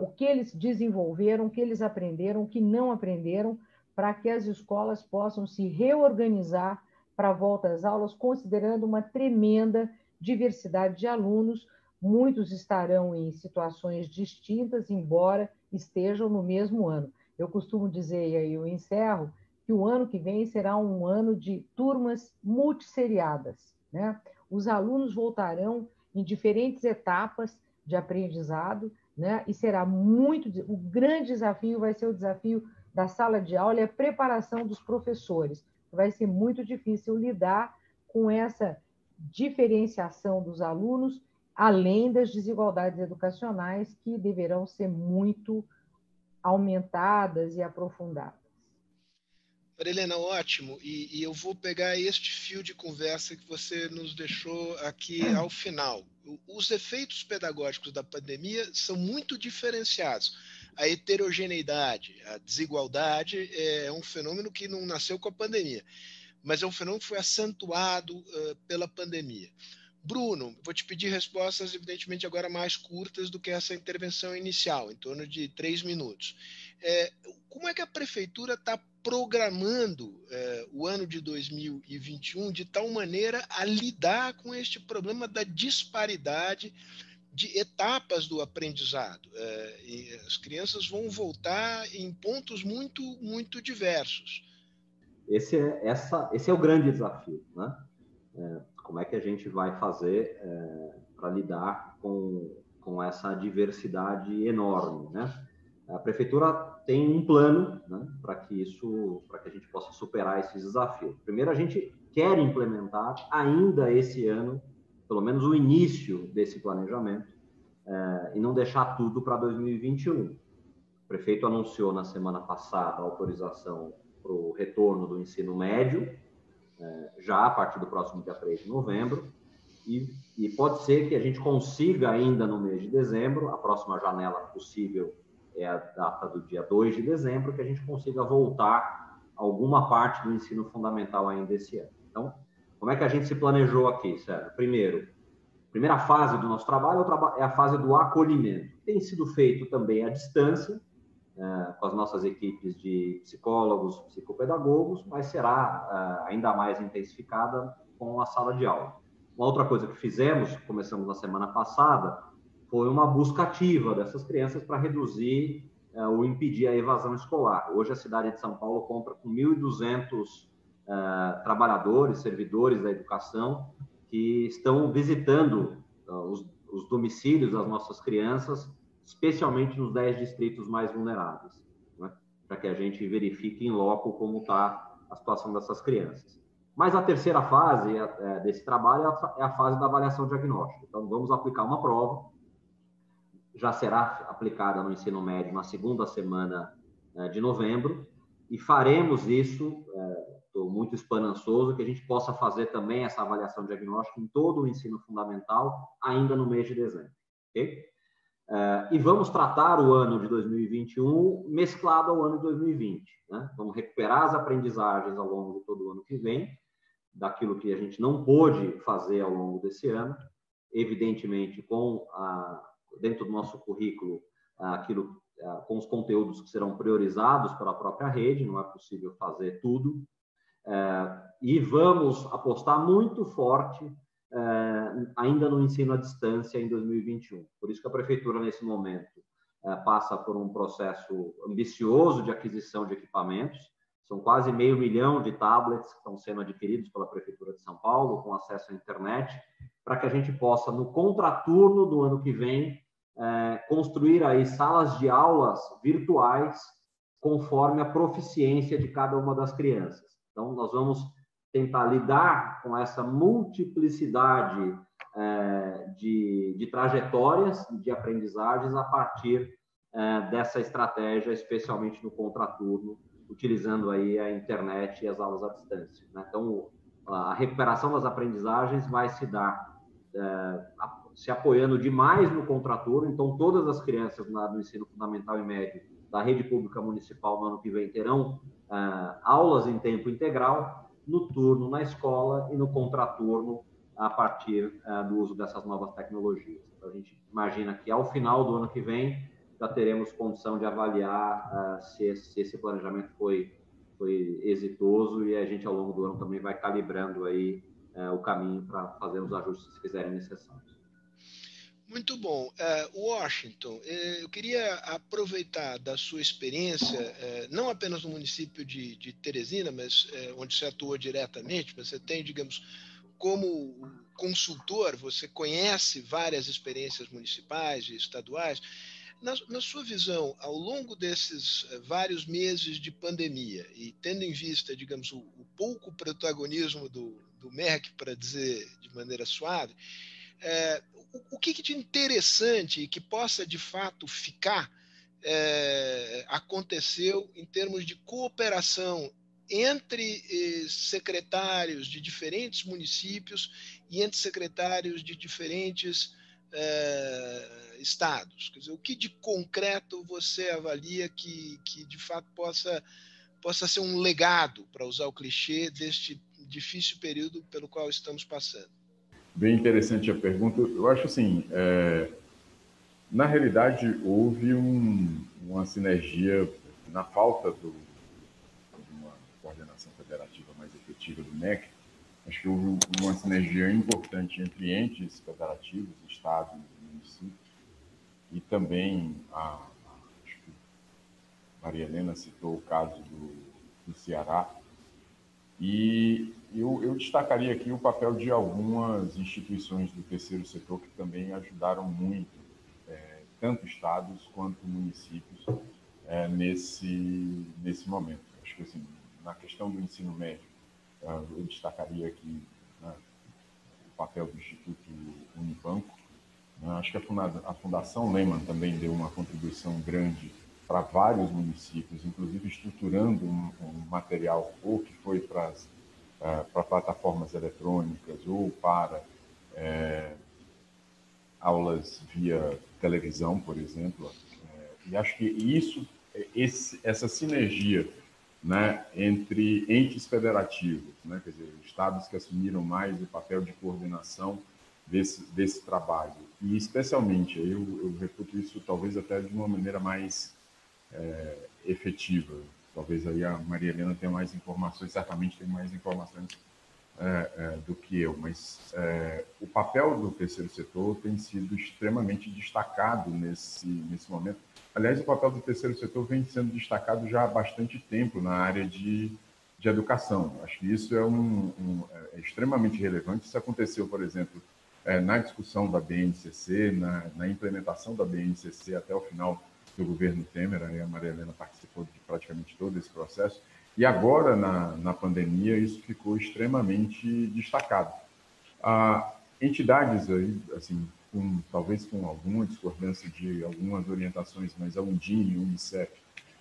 o que eles desenvolveram, o que eles aprenderam, o que não aprenderam, para que as escolas possam se reorganizar para a volta às aulas, considerando uma tremenda diversidade de alunos. Muitos estarão em situações distintas, embora estejam no mesmo ano. Eu costumo dizer, e aí eu encerro, que o ano que vem será um ano de turmas multisseriadas. Né? Os alunos voltarão em diferentes etapas de aprendizado, né? e será muito. O grande desafio vai ser o desafio da sala de aula e a preparação dos professores. Vai ser muito difícil lidar com essa diferenciação dos alunos, além das desigualdades educacionais que deverão ser muito aumentadas e aprofundadas. Marilena, ótimo. E, e, eu vou pegar este fio de conversa que você nos deixou aqui ao final. Os efeitos pedagógicos da pandemia são muito diferenciados. A heterogeneidade, a desigualdade é um fenômeno que não nasceu com a pandemia, mas é um fenômeno que foi acentuado uh, pela pandemia. Bruno, vou te pedir respostas, evidentemente, agora mais curtas do que essa intervenção inicial, em torno de três minutos. É, como é que a prefeitura está programando é, o ano de 2021 de tal maneira a lidar com este problema da disparidade de etapas do aprendizado? É, as crianças vão voltar em pontos muito, muito diversos. Esse é, essa, esse é o grande desafio, né? É, como é que a gente vai fazer é, para lidar com, com essa diversidade enorme, né? A prefeitura tem um plano né, para que isso, para que a gente possa superar esses desafios. Primeiro, a gente quer implementar ainda esse ano, pelo menos o início desse planejamento, é, e não deixar tudo para 2021. O prefeito anunciou na semana passada a autorização para o retorno do ensino médio, é, já a partir do próximo dia 3 de novembro, e, e, pode ser que a gente consiga ainda no mês de dezembro, a próxima janela possível é a data do dia 2 de dezembro, que a gente consiga voltar alguma parte do ensino fundamental ainda esse ano. Então, como é que a gente se planejou aqui, Sérgio? Primeiro, primeira fase do nosso trabalho é a fase do acolhimento. Tem sido feito também à distância, é, com as nossas equipes de psicólogos, psicopedagogos, mas será é, ainda mais intensificada com a sala de aula. Uma outra coisa que fizemos, começamos na semana passada, foi uma busca ativa dessas crianças para reduzir uh, ou impedir a evasão escolar. Hoje a cidade de São Paulo conta com 1.200 uh, trabalhadores, servidores da educação que estão visitando uh, os, os, domicílios das nossas crianças, especialmente nos 10 distritos mais vulneráveis, né? para que a gente verifique em loco como está a situação dessas crianças. Mas a terceira fase desse trabalho é, é a fase da avaliação diagnóstica. Então, vamos aplicar uma prova, já será aplicada no ensino médio na segunda semana é, de novembro, e faremos isso, estou é, muito esperançoso, que a gente possa fazer também essa avaliação diagnóstica em todo o ensino fundamental, ainda no mês de dezembro. Okay? É, e vamos tratar o ano de 2021 mesclado ao ano de 2020. Né? Vamos recuperar as aprendizagens ao longo de todo o ano que vem, daquilo que a gente não pôde fazer ao longo desse ano, evidentemente com a, dentro do nosso currículo aquilo com os conteúdos que serão priorizados pela própria rede, não é possível fazer tudo. É, e vamos apostar muito forte é, ainda no ensino à distância em 2021. Por isso que a prefeitura nesse momento é, passa por um processo ambicioso de aquisição de equipamentos. São quase meio milhão de tablets que estão sendo adquiridos pela prefeitura de São Paulo com acesso à internet, para que a gente possa no contraturno do ano que vem é, construir aí salas de aulas virtuais conforme a proficiência de cada uma das crianças. Então, nós vamos tentar lidar com essa multiplicidade é, de, de, trajetórias de aprendizagens a partir é, dessa estratégia, especialmente no contraturno, utilizando aí a internet e as aulas à distância. Né? Então, a recuperação das aprendizagens vai se dar se apoiando demais no contraturno, então todas as crianças no ensino fundamental e médio da rede pública municipal no ano que vem terão uh, aulas em tempo integral, no turno na escola e no contraturno a partir uh, do uso dessas novas tecnologias. Então, a gente imagina que ao final do ano que vem já teremos condição de avaliar se, esse, se, esse, planejamento foi, foi exitoso e a gente ao longo do ano também vai calibrando aí o caminho para fazer os ajustes que fizerem necessários. Muito bom. Uh, Washington, uh, eu queria aproveitar da sua experiência, uh, não apenas no município de, de Teresina, mas onde você atua diretamente, você tem, digamos, como consultor, você conhece várias experiências municipais e estaduais. Na, na sua visão, ao longo desses vários meses de pandemia, e tendo em vista, digamos, o, o pouco protagonismo do, do MERC, para dizer de maneira suave, é, o, o que, que, de interessante que possa de fato ficar é, aconteceu em termos de cooperação entre eh, secretários de diferentes municípios e entre secretários de diferentes eh, estados? Quer dizer, o que de concreto você avalia que, que de fato possa, possa ser um legado, para usar o clichê, deste difícil período pelo qual estamos passando? Bem interessante a pergunta. Eu acho assim, é, na realidade houve um, uma sinergia na falta do, de uma coordenação federativa mais efetiva do MEC. Acho que houve uma sinergia importante entre entes federativos, estados e municípios, e também a, Maria Helena citou o caso do, do Ceará, e eu, eu, destacaria aqui o papel de algumas instituições do terceiro setor que também ajudaram muito, é, tanto estados quanto municípios, é, nesse, nesse momento. Acho que, assim, na questão do ensino médio, é, eu destacaria aqui né, o papel do Instituto Unibanco. Né. Acho que a, funda a Fundação Lehman também deu uma contribuição grande para vários municípios, inclusive estruturando um, um material ou que foi para uh, para plataformas eletrônicas ou para é, aulas via televisão, por exemplo. É, e acho que isso, esse, essa sinergia né, entre entes federativos, né, quer dizer, estados que assumiram mais o papel de coordenação desse, desse trabalho, e especialmente, eu, eu reputo isso talvez até de uma maneira mais é, efetiva. Talvez aí a Maria Helena tenha mais informações, certamente tem mais informações é, é, do que eu, mas é, o papel do terceiro setor tem sido extremamente destacado nesse, nesse momento. Aliás, o papel do terceiro setor vem sendo destacado já há bastante tempo na área de, de educação. Acho que isso é, um, um é extremamente relevante. Isso aconteceu, por exemplo, é, na discussão da BNCC, na, na, implementação da BNCC até o final do governo Temer, a Maria Helena participou de praticamente todo esse processo, e agora, na, na pandemia, isso ficou extremamente destacado. Ah, entidades aí, assim, com, talvez com alguma discordância de algumas orientações, mas a e o Unicef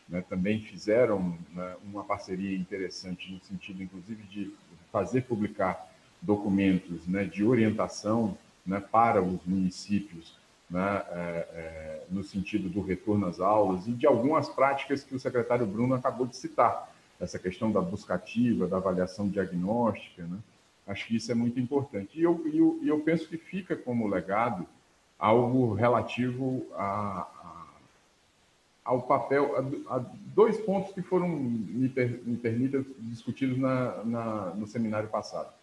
né, também fizeram né, uma parceria interessante no sentido, inclusive, de fazer publicar documentos né, de orientação né, para os municípios, né, é, é, no sentido do retorno às aulas e de algumas práticas que o secretário Bruno acabou de citar, essa questão da buscativa, da avaliação diagnóstica, né? acho que isso é muito importante. E eu, eu, eu penso que fica como legado algo relativo a, a, ao papel, a, a, dois pontos que foram, me, per, me permita, discutidos na, na, no seminário passado.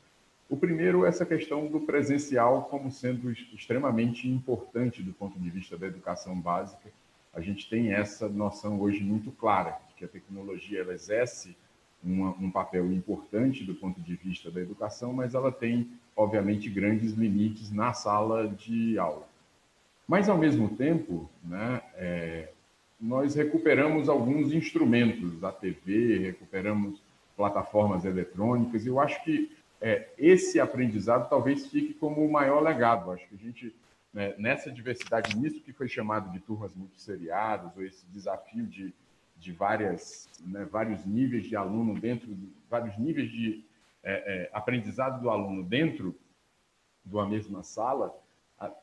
O primeiro, essa questão do presencial como sendo extremamente importante do ponto de vista da educação básica. A gente tem essa noção hoje muito clara de que a tecnologia ela exerce uma, um papel importante do ponto de vista da educação, mas ela tem, obviamente, grandes limites na sala de aula. Mas, ao mesmo tempo, né, é, nós recuperamos alguns instrumentos da TV, recuperamos plataformas eletrônicas, e eu acho que é, esse aprendizado talvez fique como o maior legado. Acho que a gente, né, nessa diversidade, nisso que foi chamado de turmas multisseriadas, ou esse desafio de, de várias, né, vários níveis de aluno dentro, vários níveis de é, é, aprendizado do aluno dentro de uma mesma sala,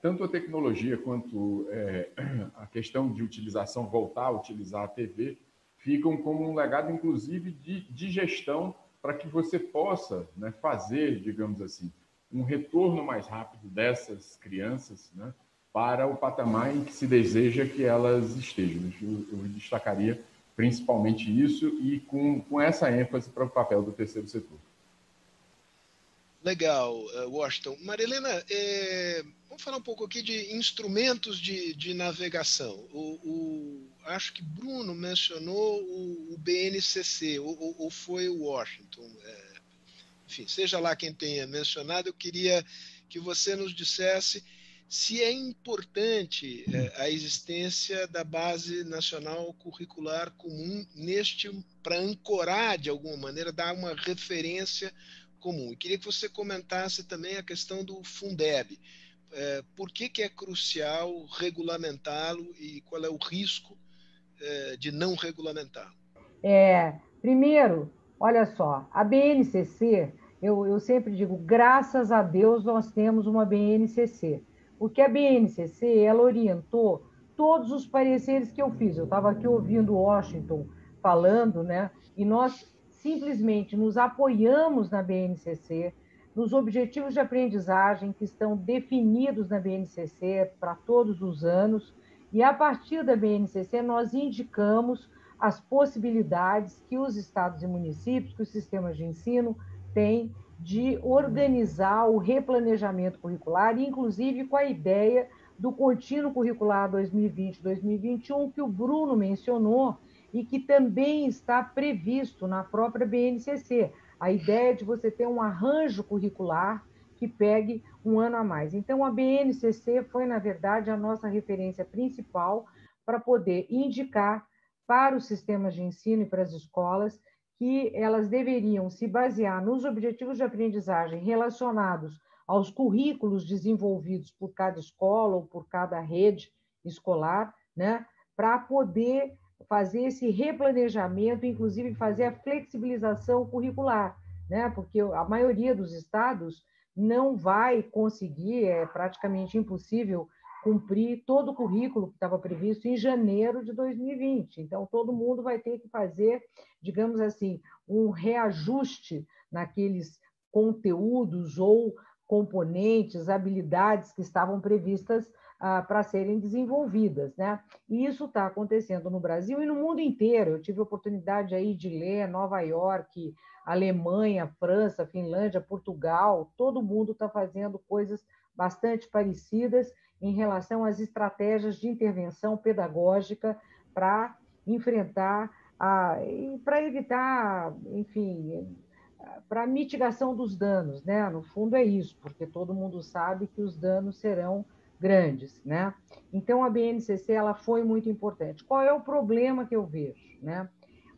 tanto a tecnologia quanto é, a questão de utilização, voltar a utilizar a TV, ficam como um legado, inclusive, de, de gestão para que você possa né, fazer, digamos assim, um retorno mais rápido dessas crianças né, para o patamar em que se deseja que elas estejam. Eu, eu destacaria principalmente isso e com, com essa ênfase para o papel do terceiro setor. Legal, eh, Washington. Marilena, é, vamos falar um pouco aqui de instrumentos de, de navegação. O, acho que Bruno mencionou o, o BNCC, ou, ou, foi o Washington. É, enfim, seja lá quem tenha mencionado, eu queria que você nos dissesse se é importante é, a existência da base nacional curricular comum neste para ancorar de alguma maneira, dar uma referência comum. E queria que você comentasse também a questão do Fundeb. É, por que, que é crucial regulamentá-lo e qual é o risco de não regulamentá-lo? É, primeiro, olha só, a BNCC, eu, eu sempre digo, graças a Deus nós temos uma BNCC, porque a BNCC, ela orientou todos os pareceres que eu fiz. Eu estava aqui ouvindo Washington falando, né? E nós simplesmente nos apoiamos na BNCC, nos objetivos de aprendizagem que estão definidos na BNCC para todos os anos, e a partir da BNCC nós indicamos as possibilidades que os estados e municípios, que os sistemas de ensino têm de organizar o replanejamento curricular, inclusive com a ideia do contínuo curricular 2020-2021, que o Bruno mencionou, e que também está previsto na própria BNCC, a ideia de você ter um arranjo curricular que pegue um ano a mais. Então, a BNCC foi, na verdade, a nossa referência principal para poder indicar para os sistemas de ensino e para as escolas que elas deveriam se basear nos objetivos de aprendizagem relacionados aos currículos desenvolvidos por cada escola ou por cada rede escolar, né, para poder fazer esse replanejamento, inclusive fazer a flexibilização curricular, né? porque a maioria dos estados não vai conseguir, é praticamente impossível, cumprir todo o currículo que estava previsto em janeiro de 2020. Então, todo mundo vai ter que fazer, digamos assim, um reajuste naqueles conteúdos ou componentes, habilidades que estavam previstas ah, para serem desenvolvidas, né? E isso está acontecendo no Brasil e no mundo inteiro. Eu tive a oportunidade aí de ler Nova York, Alemanha, França, Finlândia, Portugal, todo mundo está fazendo coisas bastante parecidas em relação às estratégias de intervenção pedagógica para enfrentar, para evitar, enfim, para mitigação dos danos, né? No fundo é isso, porque todo mundo sabe que os danos serão grandes, né? Então a BNCC ela foi muito importante. Qual é o problema que eu vejo, né?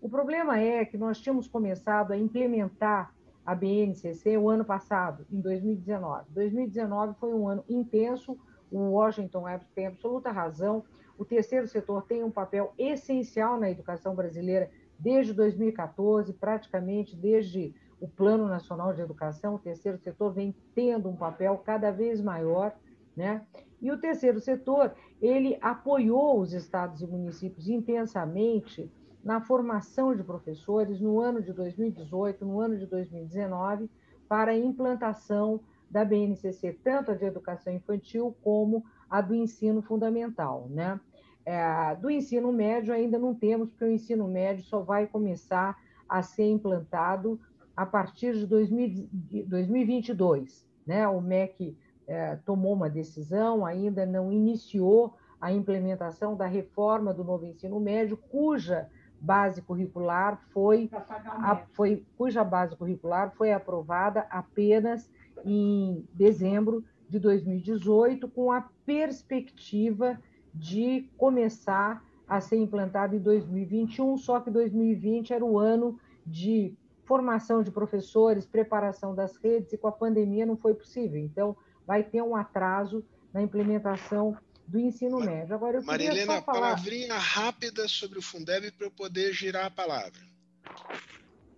O problema é que nós tínhamos começado a implementar a BNCC o ano passado, em 2019. 2019 foi um ano intenso, o Washington tem absoluta razão. O terceiro setor tem um papel essencial na educação brasileira desde 2014, praticamente desde o Plano Nacional de Educação. O terceiro setor vem tendo um papel cada vez maior, né? E o terceiro setor, ele apoiou os estados e municípios intensamente na formação de professores no ano de 2018, no ano de 2019, para a implantação da BNCC, tanto a de educação infantil como a do ensino fundamental. Né? É, do ensino médio ainda não temos, porque o ensino médio só vai começar a ser implantado a partir de 2022. Né? O MEC é, tomou uma decisão, ainda não iniciou a implementação da reforma do novo ensino médio, cuja base curricular foi, a, foi cuja base curricular foi aprovada apenas em dezembro de 2018, com a perspectiva de começar a ser implantado em 2021, só que 2020 era o ano de formação de professores, preparação das redes, e com a pandemia não foi possível. Então, vai ter um atraso na implementação do ensino médio. Agora, eu Marilena, falar... palavrinha rápida sobre o Fundeb para eu poder girar a palavra.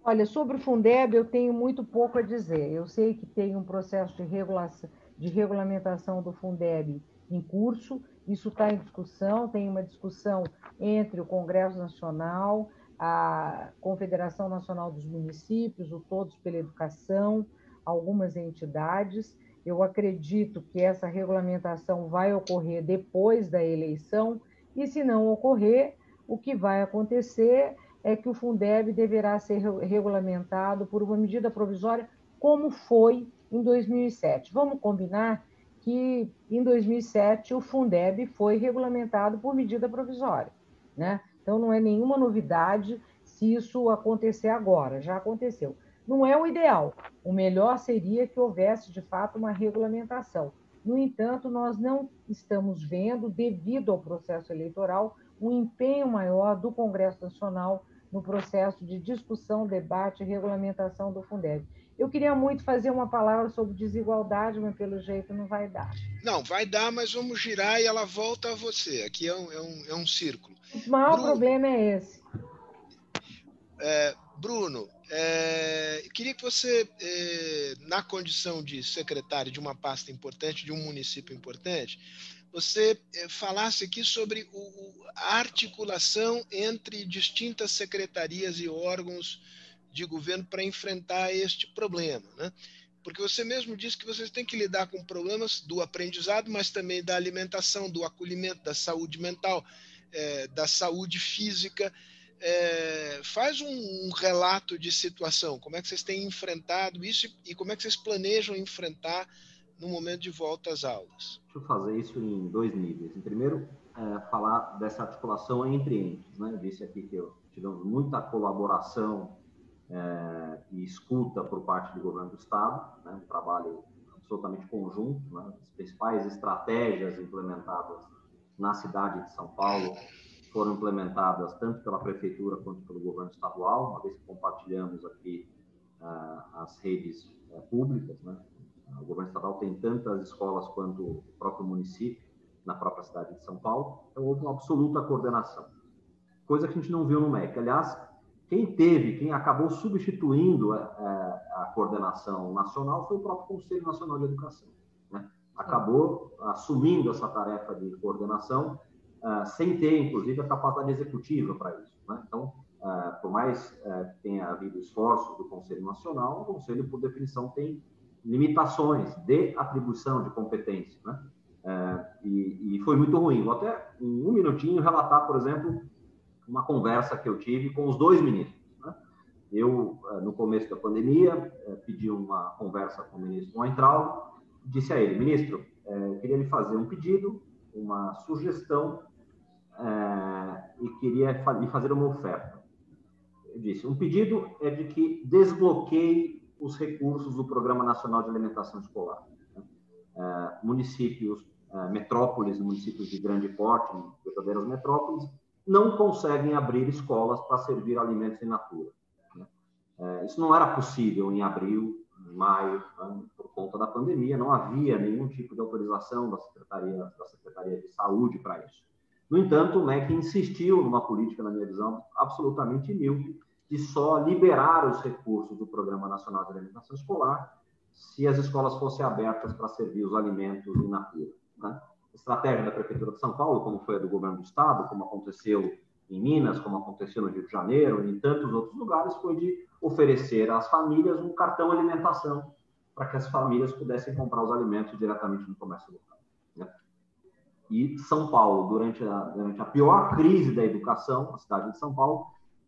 Olha, sobre o Fundeb, eu tenho muito pouco a dizer. Eu sei que tem um processo de, regulação, de regulamentação do Fundeb em curso, isso está em discussão, tem uma discussão entre o Congresso Nacional, a Confederação Nacional dos Municípios, o Todos pela Educação, algumas entidades. Eu acredito que essa regulamentação vai ocorrer depois da eleição, e se não ocorrer, o que vai acontecer é que o Fundeb deverá ser regulamentado por uma medida provisória, como foi em 2007. Vamos combinar que em 2007 o Fundeb foi regulamentado por medida provisória, né? Então não é nenhuma novidade se isso acontecer agora, já aconteceu. Não é o ideal. O melhor seria que houvesse de fato uma regulamentação. No entanto, nós não estamos vendo, devido ao processo eleitoral, um empenho maior do Congresso Nacional no processo de discussão, debate e regulamentação do Fundeb. Eu queria muito fazer uma palavra sobre desigualdade, mas pelo jeito não vai dar. Não, vai dar, mas vamos girar e ela volta a você. Aqui é um, é um, é um círculo. O maior Bruno, problema é esse. É, Bruno, é, queria que você, é, na condição de secretário de uma pasta importante, de um município importante, você eh, falasse aqui sobre o, a articulação entre distintas secretarias e órgãos de governo para enfrentar este problema. Né? Porque você mesmo disse que vocês têm que lidar com problemas do aprendizado, mas também da alimentação, do acolhimento, da saúde mental, é, da saúde física. É, faz um, relato de situação, como é que vocês têm enfrentado isso e, e como é que vocês planejam enfrentar no momento de volta às aulas? Deixa eu fazer isso em dois níveis. Em primeiro, é, falar dessa articulação entre entes. Né? Eu disse aqui que tivemos muita colaboração é, e escuta por parte do governo do Estado, né? um trabalho absolutamente conjunto. Né? As principais estratégias implementadas na cidade de São Paulo foram implementadas tanto pela prefeitura quanto pelo governo estadual, uma vez que compartilhamos aqui uh, as redes uh, públicas, né? O governo estadual tem tantas escolas quanto o próprio município, na própria cidade de São Paulo. Então, houve uma absoluta coordenação. Coisa que a gente não viu no MEC. Aliás, quem teve, quem acabou substituindo a, é, a, a coordenação nacional foi o próprio Conselho Nacional de Educação. Né? Acabou assumindo essa tarefa de coordenação, uh, sem ter, inclusive, a capacidade executiva para isso. Né? Então, uh, por mais uh, que tenha havido esforços do Conselho Nacional, o Conselho, por definição, tem limitações de atribuição de competência. Né? É, e, e, foi muito ruim. Vou até, em um minutinho, relatar, por exemplo, uma conversa que eu tive com os dois ministros. Né? Eu, é, no começo da pandemia, pedi uma conversa com o ministro Weintraub, disse a ele, ministro, eu queria lhe fazer um pedido, uma sugestão é, e queria lhe fazer uma oferta. Eu disse, um pedido é de que desbloqueie os recursos do Programa Nacional de Alimentação Escolar. Né? É, municípios eh, metrópoles, municípios de grande porte, verdadeiras metrópoles, não conseguem abrir escolas para servir alimentos in natura. Né? Eh, isso não era possível em abril, em maio, né? por conta da pandemia, não havia nenhum tipo de autorização da Secretaria, da Secretaria de Saúde para isso. No entanto, o MEC insistiu numa política, na minha visão, absolutamente míope, de só liberar os recursos do Programa Nacional de Alimentação Escolar se as escolas fossem abertas para servir os alimentos in natura. Né? Estratégia da Prefeitura de São Paulo, como foi a do governo do Estado, como aconteceu em Minas, como aconteceu no Rio de Janeiro e em tantos outros lugares, foi de oferecer às famílias um cartão alimentação para que as famílias pudessem comprar os alimentos diretamente no comércio local. E São Paulo, durante a, durante a pior crise da educação, a cidade de São Paulo,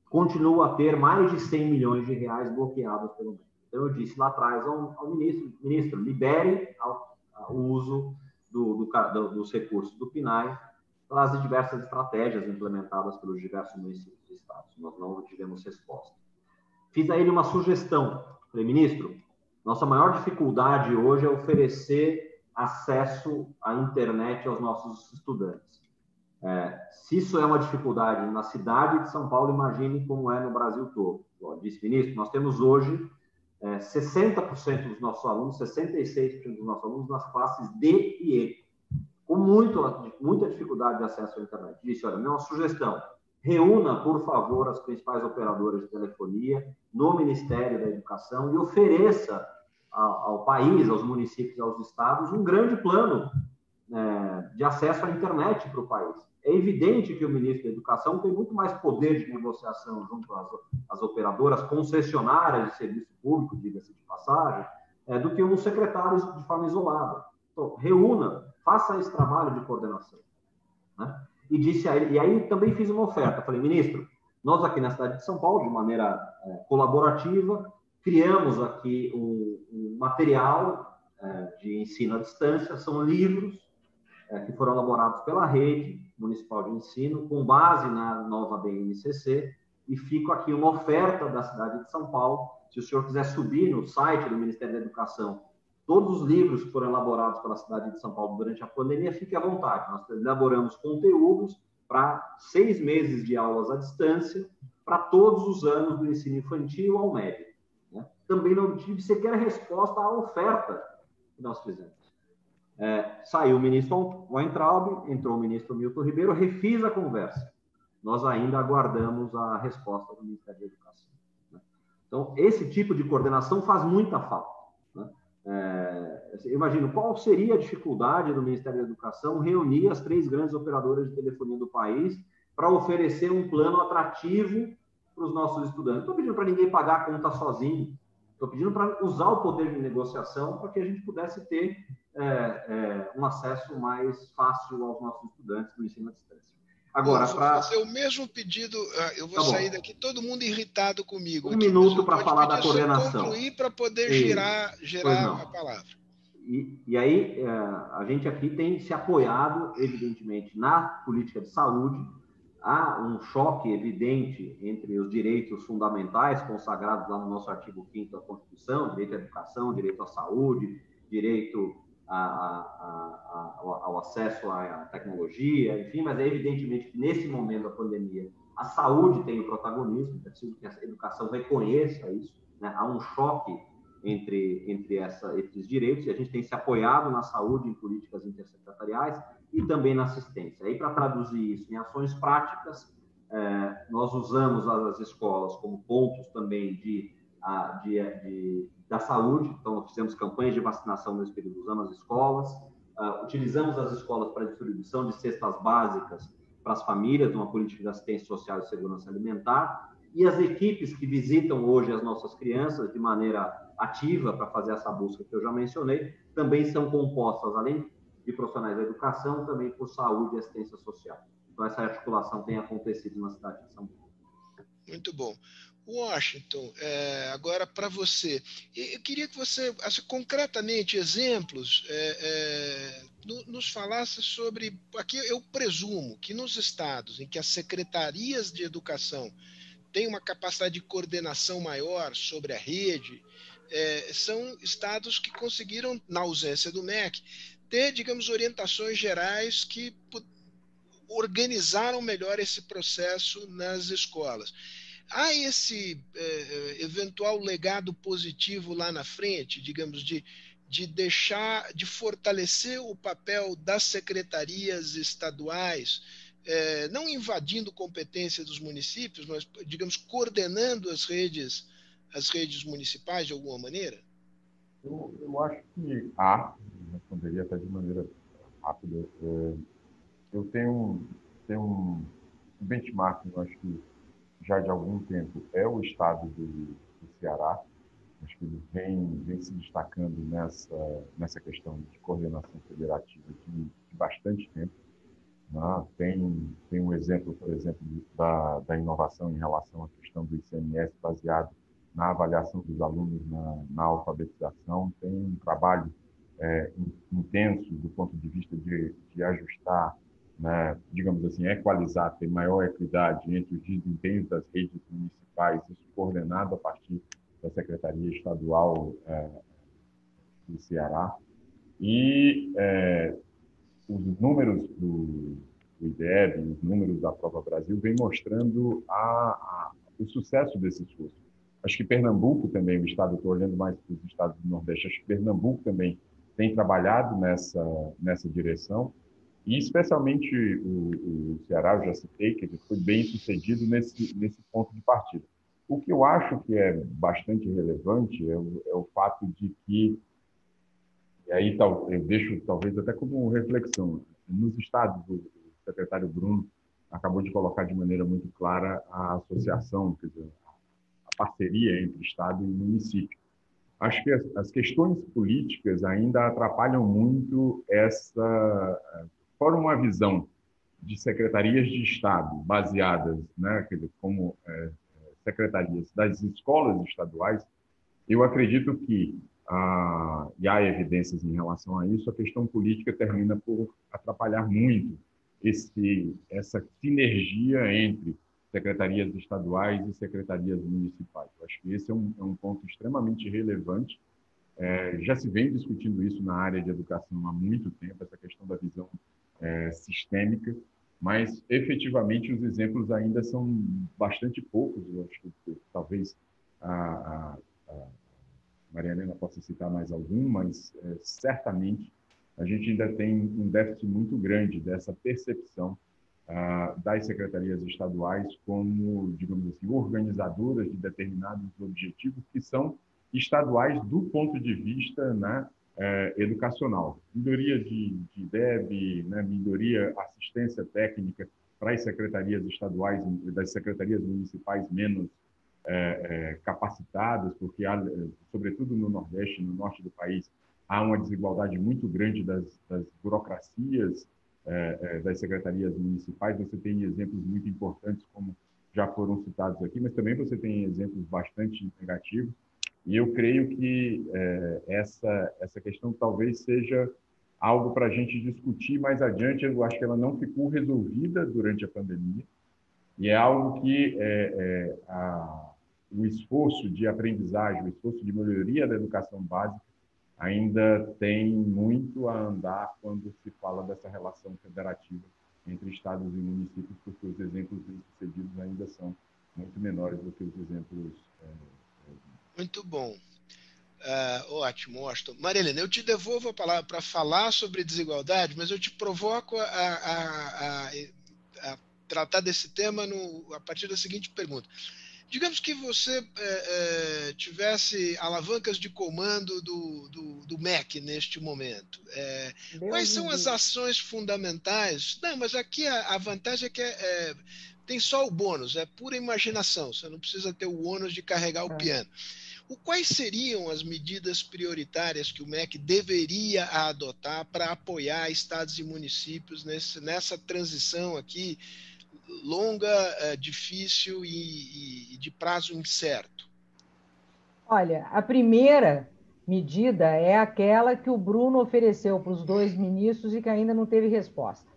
continua a ter mais de 100 milhões de reais bloqueados pelo MEC. Então, eu disse lá atrás ao, ao ministro, ministro, libere o uso do, do, dos recursos do PNAE para as diversas estratégias implementadas pelos diversos municípios e estados. Nós não tivemos resposta. Fiz a ele uma sugestão. Falei, ministro, nossa maior dificuldade hoje é oferecer acesso à internet aos nossos estudantes. É, se isso é uma dificuldade na cidade de São Paulo, imagine como é no Brasil todo. Bom, disse, ministro, nós temos hoje é, 60% dos nossos alunos, 66% dos nossos alunos nas classes D e E, com muito, muita dificuldade de acesso à internet. Disse, olha, minha sugestão, reúna, por favor, as principais operadoras de telefonia no Ministério da Educação e ofereça ao, país, aos municípios aos estados, um grande plano é, de acesso à internet para o país. É evidente que o ministro da Educação tem muito mais poder de negociação junto às, às operadoras concessionárias de serviço público, diga-se de passagem, é, do que um secretário de forma isolada. Então, reúna, faça esse trabalho de coordenação. Né? E disse aí, e aí também fiz uma oferta. Falei, ministro, nós aqui na cidade de São Paulo, de maneira é, colaborativa, criamos aqui um, um material é, de ensino à distância, são livros é, que foram elaborados pela rede municipal de ensino, com base na nova BNCC, e fico aqui uma oferta da cidade de São Paulo. Se o senhor quiser subir no site do Ministério da Educação, todos os livros que foram elaborados pela cidade de São Paulo durante a pandemia, fique à vontade. Nós elaboramos conteúdos para seis meses de aulas à distância, para todos os anos do ensino infantil ao médio. Também não tive sequer resposta à oferta que nós fizemos. É, saiu o ministro Weintraub, entrou o ministro Milton Ribeiro, refiz a conversa. Nós ainda aguardamos a resposta do Ministério da Educação. Né? Então, esse tipo de coordenação faz muita falta. Né? É, eu imagino qual seria a dificuldade do Ministério da Educação reunir as três grandes operadoras de telefonia do país para oferecer um plano atrativo para os nossos estudantes. Não estou pedindo para ninguém pagar a conta sozinho, estou pedindo para usar o poder de negociação para que a gente pudesse ter é, é, um acesso mais fácil aos nossos estudantes do ensino à distância. Agora, para fazer o mesmo pedido, ah, eu vou tá sair daqui todo mundo irritado comigo. Um aqui, minuto para falar da coordenação. Concluir para poder gerar, gerar a palavra. E, e aí, é, a gente aqui tem se apoiado, evidentemente, na política de saúde. Há um choque evidente entre os direitos fundamentais consagrados lá no nosso artigo 5 da Constituição: direito à educação, direito à saúde, direito a, a, a, ao acesso à tecnologia, enfim, mas é evidentemente que nesse momento da pandemia a saúde tem o protagonismo, é preciso que a educação reconheça isso, né? há um choque entre, entre essa, esses direitos e a gente tem se apoiado na saúde em políticas intersecretariais e também na assistência. Aí, para traduzir isso em ações práticas, é, nós usamos as escolas como pontos também de, de, de da saúde, então fizemos campanhas de vacinação nesse período, usando as escolas, uh, utilizamos as escolas para distribuição de cestas básicas para as famílias, uma política de assistência social e segurança alimentar, e as equipes que visitam hoje as nossas crianças de maneira ativa para fazer essa busca que eu já mencionei, também são compostas, além de profissionais da educação, também por saúde e assistência social. Então, essa articulação tem acontecido na cidade de São Paulo. Muito bom. Washington, é, agora para você, eu queria que você, assim, concretamente, exemplos, é, é, no, nos falasse sobre. Aqui eu presumo que nos estados em que as secretarias de educação têm uma capacidade de coordenação maior sobre a rede, é, são estados que conseguiram, na ausência do MEC, ter, digamos, orientações gerais que organizaram melhor esse processo nas escolas há esse é, eventual legado positivo lá na frente, digamos, de, de deixar, de fortalecer o papel das secretarias estaduais, é, não invadindo competência dos municípios, mas, digamos, coordenando as redes, as redes municipais de alguma maneira? Eu, eu acho que há, responderia até de maneira rápida. É, eu tenho, tenho um benchmark, eu acho que já de algum tempo é o estado do, do Ceará. Acho que ele vem, vem se destacando nessa, nessa questão de coordenação federativa de, de bastante tempo. Né? Tem, tem um exemplo, por exemplo, da, da inovação em relação à questão do ICMS baseado na avaliação dos alunos na, na alfabetização. Tem um trabalho é, do ponto de vista de, de ajustar né, digamos assim, equalizar, ter maior equidade entre os desempenhos das redes municipais, isso coordenado a partir da Secretaria Estadual é, do Ceará. E é, os números do, do IDEB, os números da Prova Brasil, vêm mostrando a, a, o sucesso desse esforço. Acho que Pernambuco também, o estado, estou olhando mais para os estados do Nordeste, acho que Pernambuco também tem trabalhado nessa, nessa direção. E especialmente o, o Ceará, eu já citei, que ele foi bem sucedido nesse, nesse ponto de partida. O que eu acho que é bastante relevante é o, é o fato de que, e aí eu deixo talvez até como reflexão, nos estados, o secretário Bruno acabou de colocar de maneira muito clara a associação, quer dizer, a parceria entre Estado e município. Acho que as, questões políticas ainda atrapalham muito essa fora uma visão de secretarias de Estado baseadas, né, como é, secretarias das escolas estaduais, eu acredito que, ah, e há evidências em relação a isso, a questão política termina por atrapalhar muito esse, essa sinergia entre secretarias estaduais e secretarias municipais. Eu acho que esse é um, é um ponto extremamente relevante. É, já se vem discutindo isso na área de educação há muito tempo, essa questão da visão é, sistêmica, mas efetivamente os exemplos ainda são bastante poucos. Eu acho que talvez a, a, a Maria Helena possa citar mais algum, mas é, certamente a gente ainda tem um déficit muito grande dessa percepção ah, das secretarias estaduais como, digamos assim, organizadoras de determinados objetivos que são estaduais do ponto de vista né, é, educacional. Melhoria de, de DEB, né, melhoria assistência técnica para as secretarias estaduais, das secretarias municipais menos é, é, capacitadas, porque, há, sobretudo no Nordeste, no Norte do país, há uma desigualdade muito grande das, das burocracias das secretarias municipais. Você tem exemplos muito importantes, como já foram citados aqui, mas também você tem exemplos bastante negativos. E eu creio que é, essa, essa questão talvez seja algo para a gente discutir mais adiante. Eu acho que ela não ficou resolvida durante a pandemia. E é algo que é, é, a, o esforço de aprendizagem, o esforço de melhoria da educação básica ainda tem muito a andar quando se fala dessa relação federativa entre estados e municípios, porque os exemplos bem-sucedidos ainda são muito menores do que os exemplos é, muito bom. Uh, ótimo. Marilena, eu te devolvo a palavra para falar sobre desigualdade, mas eu te provoco a, a, a, a tratar desse tema no, a partir da seguinte pergunta. Digamos que você é, é, tivesse alavancas de comando do, do, do MEC neste momento. É, quais são as ações fundamentais? Não, mas aqui a, a vantagem é que é, tem só o bônus, é pura imaginação, você não precisa ter o ônus de carregar o é. piano. O, quais seriam as medidas prioritárias que o MEC deveria adotar para apoiar estados e municípios nesse, nessa transição aqui longa, é, difícil e, e de prazo incerto? Olha, a primeira medida é aquela que o Bruno ofereceu para os dois ministros e que ainda não teve resposta.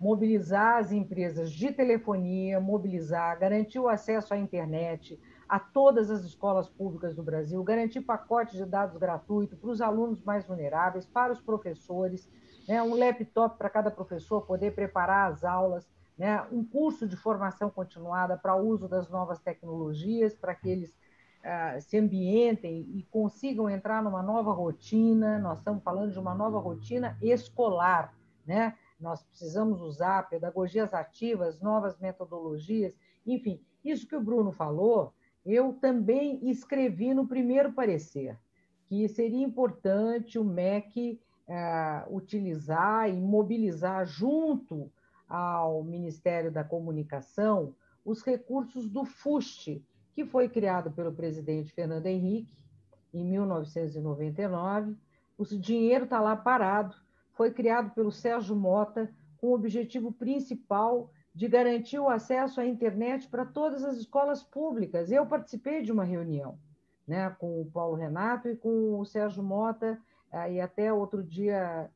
Mobilizar as empresas de telefonia, mobilizar, garantir o acesso à internet a todas as escolas públicas do Brasil, garantir pacotes de dados gratuitos para os alunos mais vulneráveis, para os professores, né, um laptop para cada professor poder preparar as aulas, né, um curso de formação continuada para o uso das novas tecnologias, para que eles uh, se ambientem e consigam entrar numa nova rotina. Nós estamos falando de uma nova rotina escolar, né? Nós precisamos usar pedagogias ativas, novas metodologias, enfim, isso que o Bruno falou, eu também escrevi no primeiro parecer, que seria importante o MEC uh, utilizar e mobilizar junto ao Ministério da Comunicação os recursos do FUST, que foi criado pelo presidente Fernando Henrique em 1999. O dinheiro está lá parado, foi criado pelo Sérgio Mota com o objetivo principal de garantir o acesso à internet para todas as escolas públicas. Eu participei de uma reunião né, com o Paulo Renato e com o Sérgio Mota, e até outro dia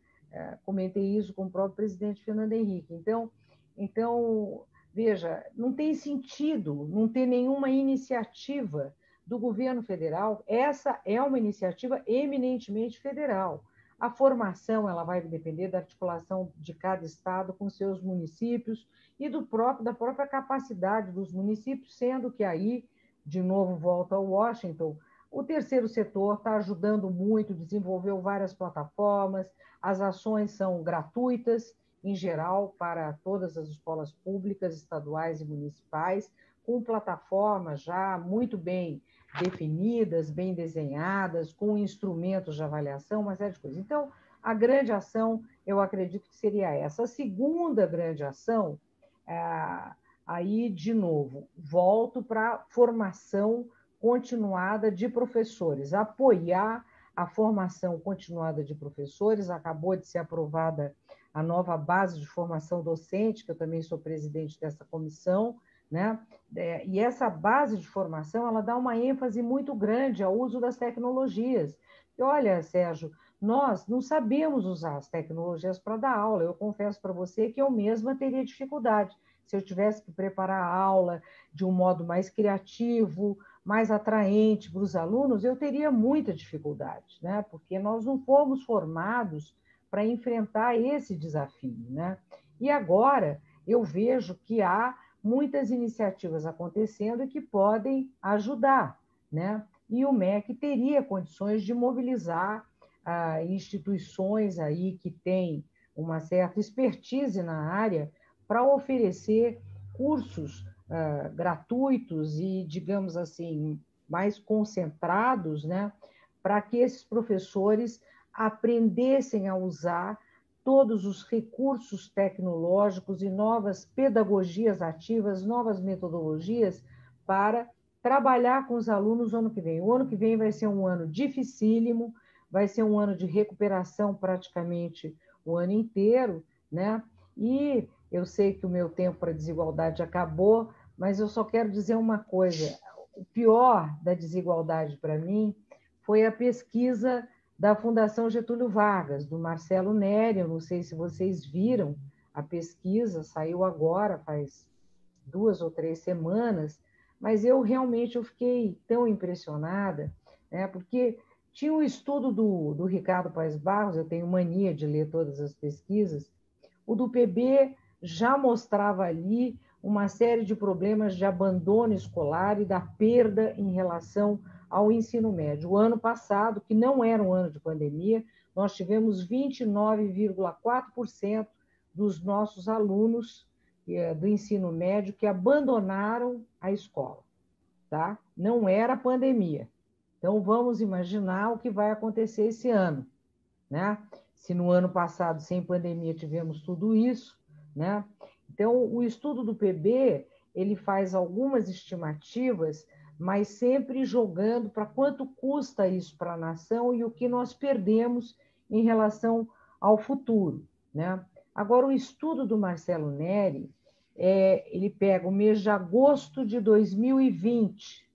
comentei isso com o próprio presidente Fernando Henrique. Então, então Veja, não tem sentido não ter nenhuma iniciativa do governo federal. Essa é uma iniciativa eminentemente federal. A formação ela vai depender da articulação de cada estado com seus municípios e do próprio da própria capacidade dos municípios, sendo que aí, de novo, volta ao Washington, o terceiro setor está ajudando muito, desenvolveu várias plataformas, as ações são gratuitas em geral, para todas as escolas públicas, estaduais e municipais, com plataformas já muito bem definidas, bem desenhadas, com instrumentos de avaliação, uma série de coisas. Então, a grande ação, eu acredito que seria essa. A segunda grande ação, é, aí, de novo, volto para a formação continuada de professores, apoiar a formação continuada de professores, acabou de ser aprovada a nova base de formação docente, que eu também sou presidente dessa comissão, né? É, e essa base de formação, ela dá uma ênfase muito grande ao uso das tecnologias. E olha, Sérgio, nós não sabemos usar as tecnologias para dar aula. Eu confesso para você que eu mesma teria dificuldade. Se eu tivesse que preparar a aula de um modo mais criativo, mais atraente para os alunos, eu teria muita dificuldade, né? Porque nós não fomos formados para enfrentar esse desafio. Né? E agora eu vejo que há muitas iniciativas acontecendo que podem ajudar. Né? E o MEC teria condições de mobilizar ah, instituições aí que têm uma certa expertise na área para oferecer cursos ah, gratuitos e, digamos assim, mais concentrados, né, para que esses professores aprendessem a usar todos os recursos tecnológicos e novas pedagogias ativas, novas metodologias para trabalhar com os alunos no ano que vem. O ano que vem vai ser um ano dificílimo, vai ser um ano de recuperação praticamente o ano inteiro, né? E eu sei que o meu tempo para desigualdade acabou, mas eu só quero dizer uma coisa: o pior da desigualdade para mim foi a pesquisa da Fundação Getúlio Vargas, do Marcelo Nery. Eu não sei se vocês viram a pesquisa, saiu agora, faz duas ou três semanas, mas eu realmente eu fiquei tão impressionada, né, porque tinha um estudo do, do Ricardo Paes Barros, eu tenho mania de ler todas as pesquisas, o do PB já mostrava ali uma série de problemas de abandono escolar e da perda em relação ao ensino médio. O ano passado, que não era um ano de pandemia, nós tivemos 29,4% dos nossos alunos eh, do ensino médio que abandonaram a escola, tá? Não era pandemia. Então vamos imaginar o que vai acontecer esse ano, né? Se no ano passado sem pandemia tivemos tudo isso, né? Então o estudo do PB ele faz algumas estimativas, mas sempre jogando para quanto custa isso para a nação e o que nós perdemos em relação ao futuro. Né? Agora, o estudo do Marcelo Neri, é, ele pega o mês de agosto de 2020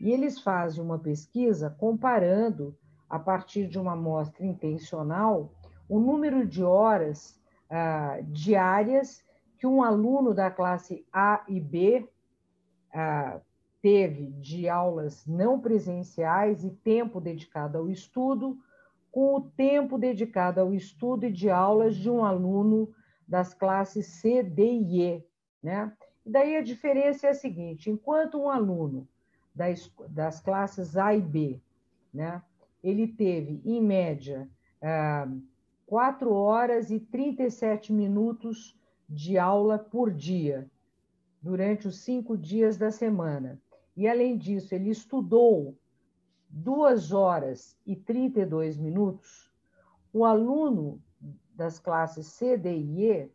e eles fazem uma pesquisa comparando, a partir de uma amostra intencional, o número de horas ah, diárias que um aluno da classe A e B ah, teve de aulas não presenciais e tempo dedicado ao estudo, com o tempo dedicado ao estudo e de aulas de um aluno das classes C, D e E. Né? E daí a diferença é a seguinte: enquanto um aluno das, das classes A e B, né, ele teve, em média, ah, 4 horas e 37 minutos de aula por dia, durante os cinco dias da semana. E, além disso, ele estudou duas horas e 32 minutos. O aluno das classes C, D e E,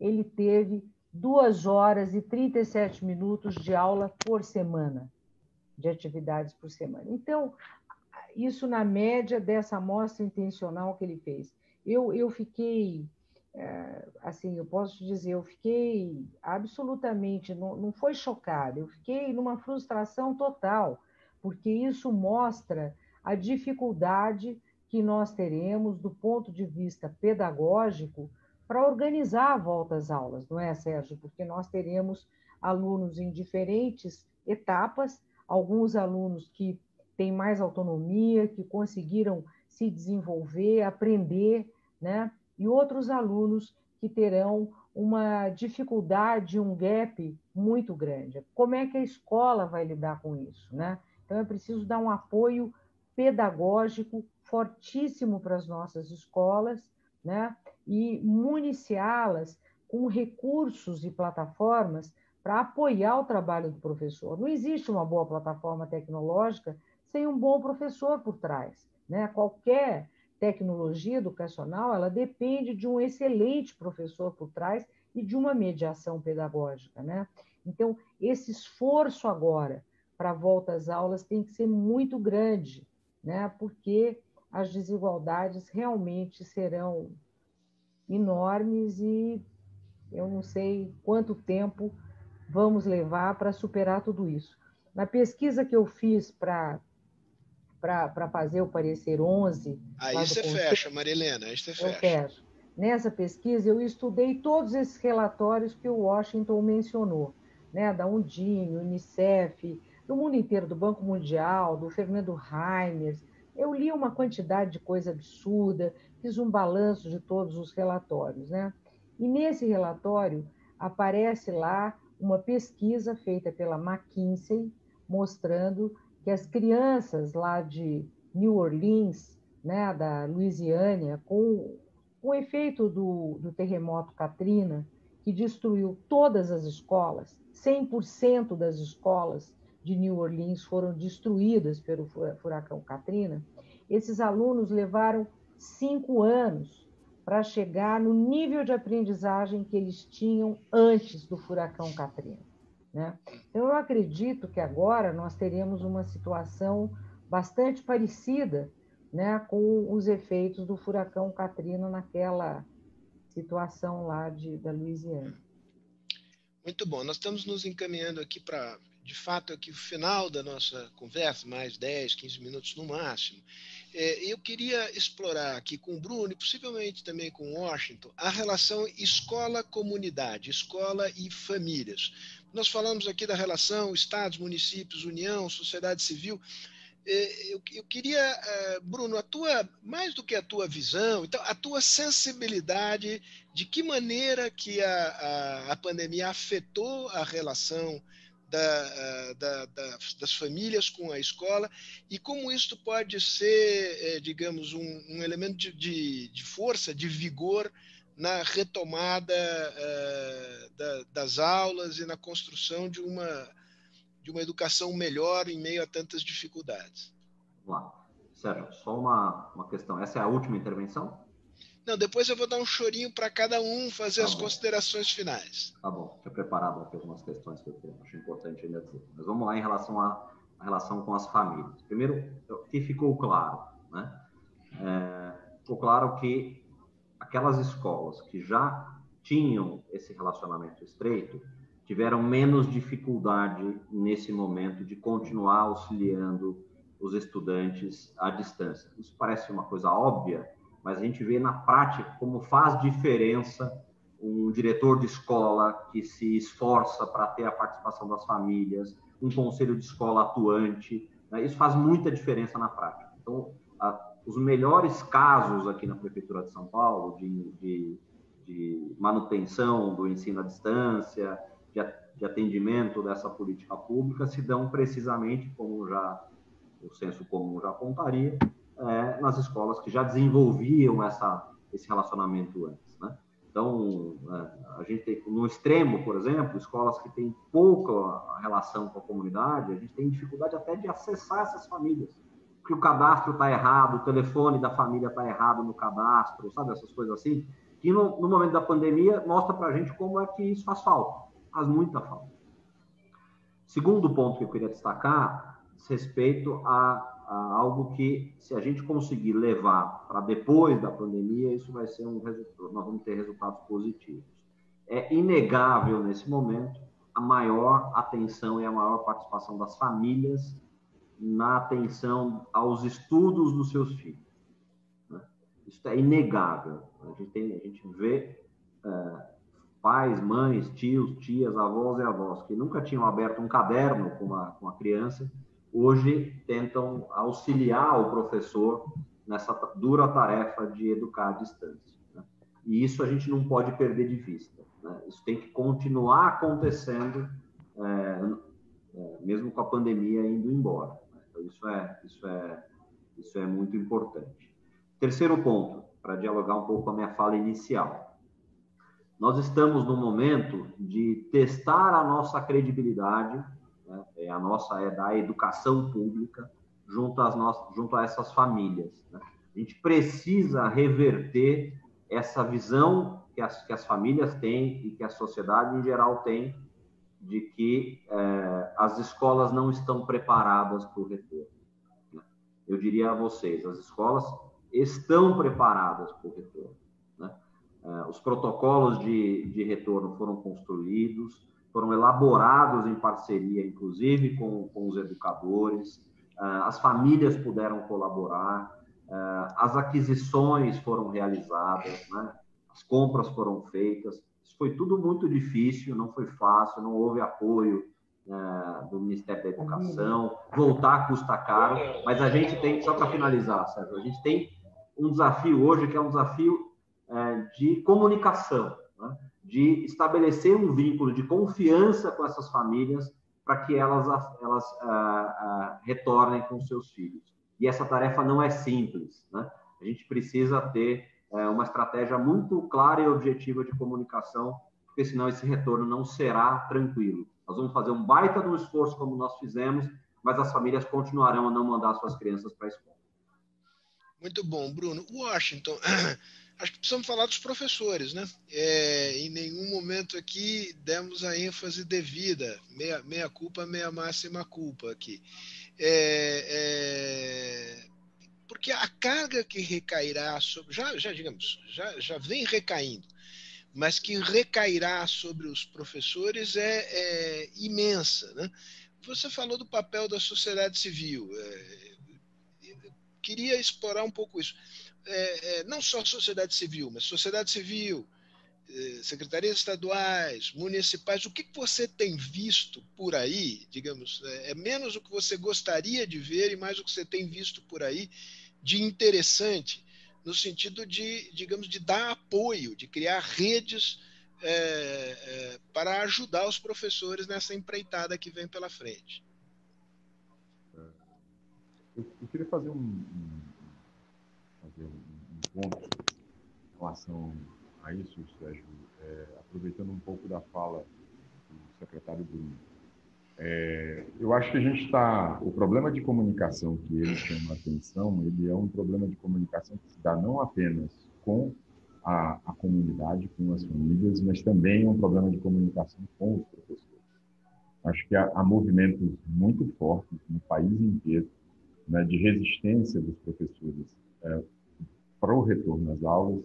ele teve duas horas e 37 minutos de aula por semana, de atividades por semana. Então, isso na média dessa amostra intencional que ele fez. Eu, eu fiquei, é, assim, eu posso te dizer, eu fiquei absolutamente, não, não foi chocada, eu fiquei numa frustração total, porque isso mostra a dificuldade que nós teremos do ponto de vista pedagógico para organizar a volta às aulas, não é, Sérgio? Porque nós teremos alunos em diferentes etapas, alguns alunos que têm mais autonomia, que conseguiram se desenvolver, aprender, né? E outros alunos que terão uma dificuldade, um gap muito grande. Como é que a escola vai lidar com isso, né? Então é preciso dar um apoio pedagógico fortíssimo para as nossas escolas, né? E municiá-las com recursos e plataformas para apoiar o trabalho do professor. Não existe uma boa plataforma tecnológica sem um bom professor por trás. Né? Qualquer tecnologia educacional ela depende de um excelente professor por trás e de uma mediação pedagógica. Né? Então, esse esforço agora para a volta às aulas tem que ser muito grande, né? porque as desigualdades realmente serão enormes e eu não sei quanto tempo vamos levar para superar tudo isso. Na pesquisa que eu fiz para para fazer o parecer 11. Aí você fecha, Marilena, aí você fecha. Eu fecho. Nessa pesquisa, eu estudei todos esses relatórios que o Washington mencionou, né, da Undime, Unicef, do mundo inteiro, do Banco Mundial, do Fernando Reimers. Eu li uma quantidade de coisa absurda, fiz um balanço de todos os relatórios. Né? E nesse relatório aparece lá uma pesquisa feita pela McKinsey, mostrando que as crianças lá de New Orleans, né, da Louisiana, com o efeito do, do terremoto Katrina, que destruiu todas as escolas, 100% das escolas de New Orleans foram destruídas pelo furacão Katrina, esses alunos levaram cinco anos para chegar no nível de aprendizagem que eles tinham antes do furacão Katrina. Né? Então, eu acredito que agora nós teremos uma situação bastante parecida né, com os efeitos do furacão Katrina naquela situação lá de, da Louisiana. Muito bom. Nós estamos nos encaminhando aqui para, de fato, aqui o final da nossa conversa, mais 10, 15 minutos no máximo. É, eu queria explorar aqui com o Bruno e possivelmente também com Washington a relação escola-comunidade, escola e famílias. Nós falamos aqui da relação estados, municípios, união, sociedade civil. É, eu, queria, é, Bruno, a tua, mais do que a tua visão, então, a tua sensibilidade de que maneira que a, a, a pandemia afetou a relação da, da, da, das famílias com a escola e como isso pode ser, é, digamos, um, um elemento de, de, de, força, de vigor na retomada uh, da, das aulas e na construção de uma, de uma educação melhor em meio a tantas dificuldades. Vamos lá. Sérgio, só uma, uma questão. Essa é a última intervenção? Não, depois eu vou dar um chorinho para cada um fazer tá as bom. considerações finais. Tá bom, tinha preparado aqui algumas questões que eu acho importante ainda dizer. Mas vamos lá em relação à, à relação com as famílias. Primeiro, o que ficou claro? Né? É, ficou claro que aquelas escolas que já tinham esse relacionamento estreito tiveram menos dificuldade nesse momento de continuar auxiliando os estudantes à distância. Isso parece uma coisa óbvia, mas a gente vê na prática como faz diferença um diretor de escola que se esforça para ter a participação das famílias, um conselho de escola atuante. Né? Isso faz muita diferença na prática. Então, a, os melhores casos aqui na Prefeitura de São Paulo de, de, de manutenção do ensino à distância, de, atendimento dessa política pública, se dão precisamente, como já o senso comum já apontaria, é, nas escolas que já desenvolviam essa, esse relacionamento antes. Né? Então, é, a gente tem, no extremo, por exemplo, escolas que têm pouca relação com a comunidade, a gente tem dificuldade até de acessar essas famílias, porque o cadastro está errado, o telefone da família está errado no cadastro, sabe, essas coisas assim, que no, no momento da pandemia mostra para a gente como é que isso faz falta, faz muita falta. Segundo ponto que eu queria destacar, diz respeito a algo que, se a gente conseguir levar para depois da pandemia, isso vai ser um resultado, nós vamos ter resultados positivos. É inegável nesse momento a maior atenção e a maior participação das famílias na atenção aos estudos dos seus filhos. Né? Isso é inegável. A gente, tem, a gente vê é, pais, mães, tios, tias, avós e avós que nunca tinham aberto um caderno com a, com criança hoje tentam auxiliar o professor nessa dura tarefa de educar à distância. Né? E isso a gente não pode perder de vista. Né? Isso tem que continuar acontecendo, é, é, mesmo com a pandemia indo embora. Então, isso é, isso, é, isso é muito importante. Terceiro ponto, para dialogar um pouco com a minha fala inicial. Nós estamos no momento de testar a nossa credibilidade né? é a nossa é da educação pública junto, às nossas, junto a essas famílias. Né? A gente precisa reverter essa visão que as, que as famílias têm e que a sociedade em geral tem de que é, as escolas não estão preparadas para o retorno. Né? Eu diria a vocês, as escolas estão preparadas para o retorno. Né? É, os protocolos de, de retorno foram construídos, foram elaborados em parceria, inclusive, com, com os educadores, uh, as famílias puderam colaborar, as aquisições foram realizadas, né? as compras foram feitas. Foi tudo muito difícil, não foi fácil, não houve apoio uh, do Ministério da Educação, voltar custa caro, mas a gente tem, só para finalizar, Sérgio, a gente tem um desafio hoje que é um desafio de comunicação. Né? de estabelecer um vínculo de confiança com essas famílias para que elas, elas ah, ah, retornem com seus filhos. E essa tarefa não é simples, né? A gente precisa ter eh, uma estratégia muito clara e objetiva de comunicação, porque senão esse retorno não será tranquilo. Nós vamos fazer um baita de um esforço como nós fizemos, mas as famílias continuarão a não mandar suas crianças para a escola. Muito bom, Bruno. Washington, (clears throat) acho que precisamos falar dos professores, né? É, em nenhum momento aqui demos a ênfase devida, meia, meia culpa, meia máxima culpa aqui. É, é, porque a carga que recairá sobre, já, já digamos, já, já vem recaindo, mas que recairá sobre os professores é, é imensa, né? Você falou do papel da sociedade civil. É, queria explorar um pouco isso é, é, não só sociedade civil, mas sociedade civil, é, secretarias estaduais, municipais, o que, você tem visto por aí, digamos, é, é menos o que você gostaria de ver e mais o que você tem visto por aí de interessante, no sentido de, digamos, de dar apoio, de criar redes é, é, para ajudar os professores nessa empreitada que vem pela frente. Eu, eu queria fazer um, um fazer um ponto em relação a isso, Sérgio, é, aproveitando um pouco da fala do secretário Bruno. É, eu acho que a gente está. O problema de comunicação que ele chama atenção, ele é um problema de comunicação que se dá não apenas com a, a comunidade, com as famílias, mas também um problema de comunicação com os professores. Acho que há, há movimentos muito fortes no país inteiro né, de resistência dos professores é, para o retorno às aulas,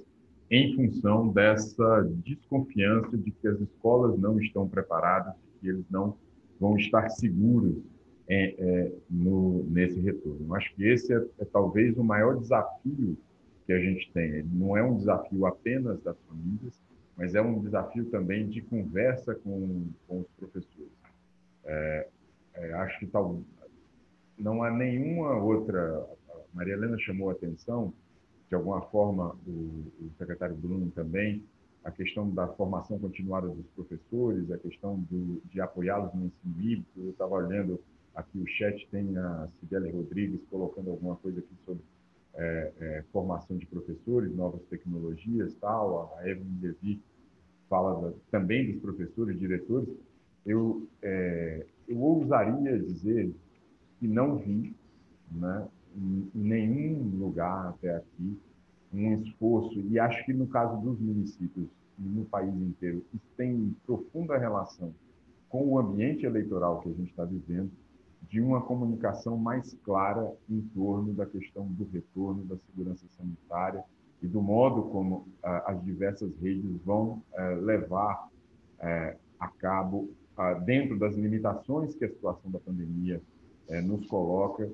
em função dessa desconfiança de que as escolas não estão preparadas, que eles não vão estar seguros é, é, no, nesse retorno. Eu acho que esse é, é, talvez o maior desafio que a gente tem. Ele não é um desafio apenas das famílias, mas é um desafio também de conversa com, com os professores. É, é, acho que tal, não há nenhuma outra. A Maria Helena chamou a atenção, de alguma forma, o, o secretário Bruno também, a questão da formação continuada dos professores, a questão do, de apoiá-los no ensino híbrido. Eu estava olhando aqui o chat, tem a Sibeli Rodrigues colocando alguma coisa aqui sobre é, é, formação de professores, novas tecnologias, tal. A Evelyn Levi fala da, também dos professores, diretores. Eu, é, eu ousaria dizer que não vi, né, em nenhum lugar até aqui, um esforço, e acho que no caso dos municípios no país inteiro, isso tem profunda relação com o ambiente eleitoral que a gente está vivendo, de uma comunicação mais clara em torno da questão do retorno da segurança sanitária e do modo como ah, as diversas redes vão eh, levar eh, a cabo, ah, dentro das limitações que a situação da pandemia eh, nos coloca,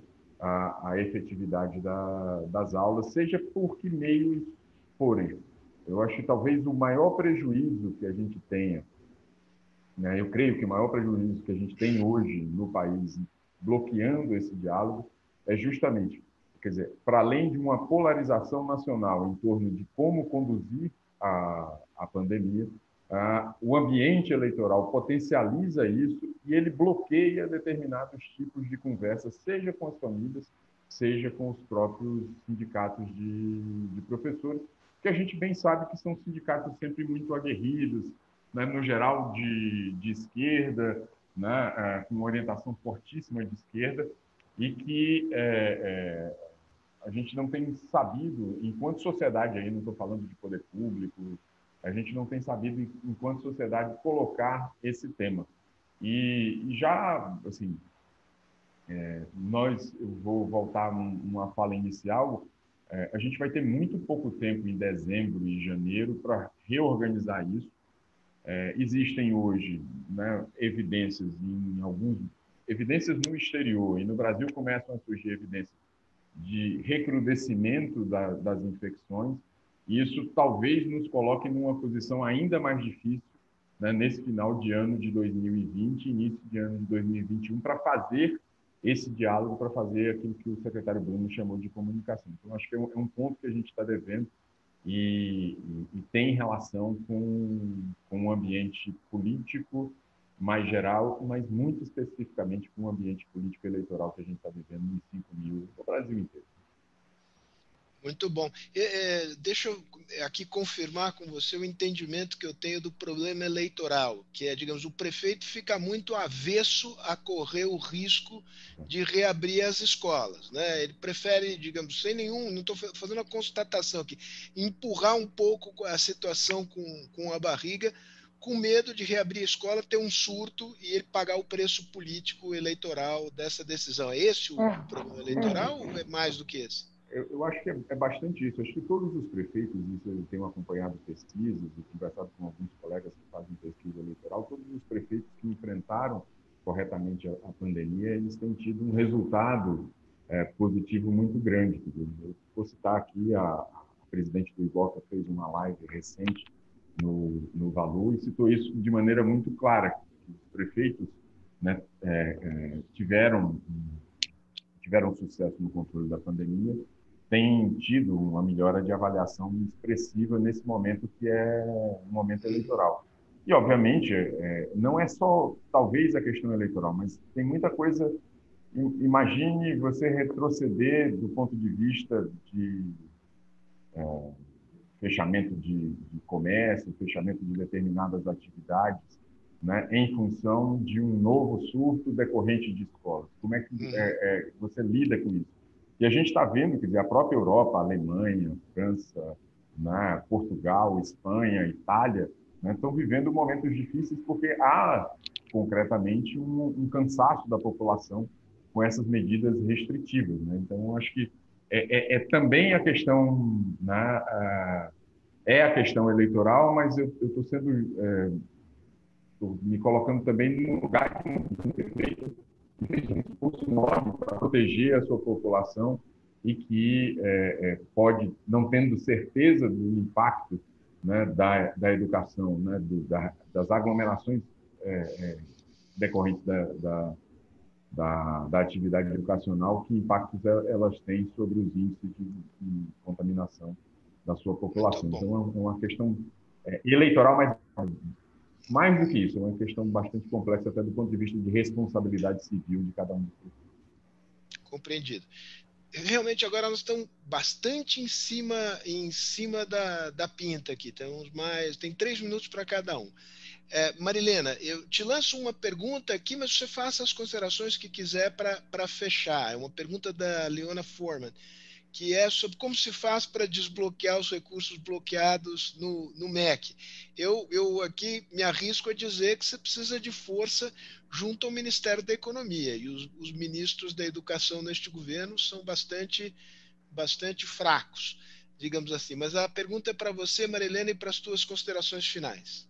a efetividade da, das aulas, seja por que meios forem. Eu acho que talvez o maior prejuízo que a gente tenha, né, eu creio que o maior prejuízo que a gente tem hoje no país bloqueando esse diálogo é justamente, quer dizer, para além de uma polarização nacional em torno de como conduzir a, a pandemia, ah, o ambiente eleitoral potencializa isso e ele bloqueia determinados tipos de conversas, seja com as famílias, seja com os próprios sindicatos de, de professores, que a gente bem sabe que são sindicatos sempre muito aguerridos, né, no geral de, de esquerda, né, é, com orientação fortíssima de esquerda, e que é, é, a gente não tem sabido, enquanto sociedade, aí não estou falando de poder público, a gente não tem sabido, enquanto sociedade, colocar esse tema. E, e já, assim, é, nós, eu vou voltar uma fala inicial, é, a gente vai ter muito pouco tempo em dezembro e janeiro para reorganizar isso. É, existem hoje né, evidências em alguns evidências no exterior e no Brasil começam a surgir evidências de recrudescimento da, das infecções isso talvez nos coloque numa posição ainda mais difícil né, nesse final de ano de 2020, início de ano de 2021, para fazer esse diálogo, para fazer aquilo que o secretário Bruno chamou de comunicação. Então, acho que é um, é um ponto que a gente está devendo e, e, e, tem relação com, com o ambiente político mais geral, mas muito especificamente com o ambiente político eleitoral que a gente está vivendo nos 5 mil no Brasil inteiro. Muito bom. É, deixa eu aqui confirmar com você o entendimento que eu tenho do problema eleitoral, que é, digamos, o prefeito fica muito avesso a correr o risco de reabrir as escolas. Né? Ele prefere, digamos, sem nenhum, não estou fazendo a constatação aqui, empurrar um pouco a situação com, com a barriga, com medo de reabrir a escola, ter um surto e ele pagar o preço político eleitoral dessa decisão. É esse o é. problema eleitoral ou é mais do que esse? Eu, eu acho que é, é, bastante isso. Acho que todos os prefeitos, isso eu tenho acompanhado pesquisas e conversado com alguns colegas que fazem pesquisa eleitoral, todos os prefeitos que enfrentaram corretamente a, a pandemia, eles têm tido um resultado é, positivo muito grande. Eu vou citar aqui a, a presidente do Iboca fez uma live recente no, no Valor e citou isso de maneira muito clara. Os prefeitos né, é, é, tiveram tiveram sucesso no controle da pandemia tem tido uma melhora de avaliação expressiva nesse momento que é um momento eleitoral. E, obviamente, é, não é só, talvez, a questão eleitoral, mas tem muita coisa. Imagine você retroceder do ponto de vista de é, fechamento de, de, comércio, fechamento de determinadas atividades, né, em função de um novo surto decorrente de escolas. Como é que uhum. é, é, você lida com isso? E a gente está vendo, quer dizer, a própria Europa, a Alemanha, a França, né, Portugal, Espanha, Itália, né, estão vivendo momentos difíceis porque há concretamente um, um, cansaço da população com essas medidas restritivas. Né? Então, acho que é, é, é, também a questão, né, é a questão eleitoral, mas eu estou sendo é, me colocando também no lugar de um fez um esforço enorme para proteger a sua população e que é, é, pode, não tendo certeza do impacto né, da, da educação, né, do, da, das aglomerações é, é decorrentes da, da, da, da, atividade educacional, que impactos elas têm sobre os índices de, de contaminação da sua população. Então, é uma questão é, eleitoral, mas mais do que isso, é uma questão bastante complexa até do ponto de vista de responsabilidade civil de cada um. Compreendido realmente agora nós estamos bastante em cima em cima da, da pinta aqui. Temos mais, tem três minutos para cada um. É, Marilena, eu te lanço uma pergunta aqui, mas você faça as considerações que quiser para fechar. É uma pergunta da Leona Forman que é sobre como se faz para desbloquear os recursos bloqueados no, no MEC. Eu, eu aqui me arrisco a dizer que você precisa de força junto ao Ministério da Economia, e os, os ministros da Educação neste governo são bastante, bastante fracos, digamos assim. Mas a pergunta é para você, Marilena, e para as tuas considerações finais.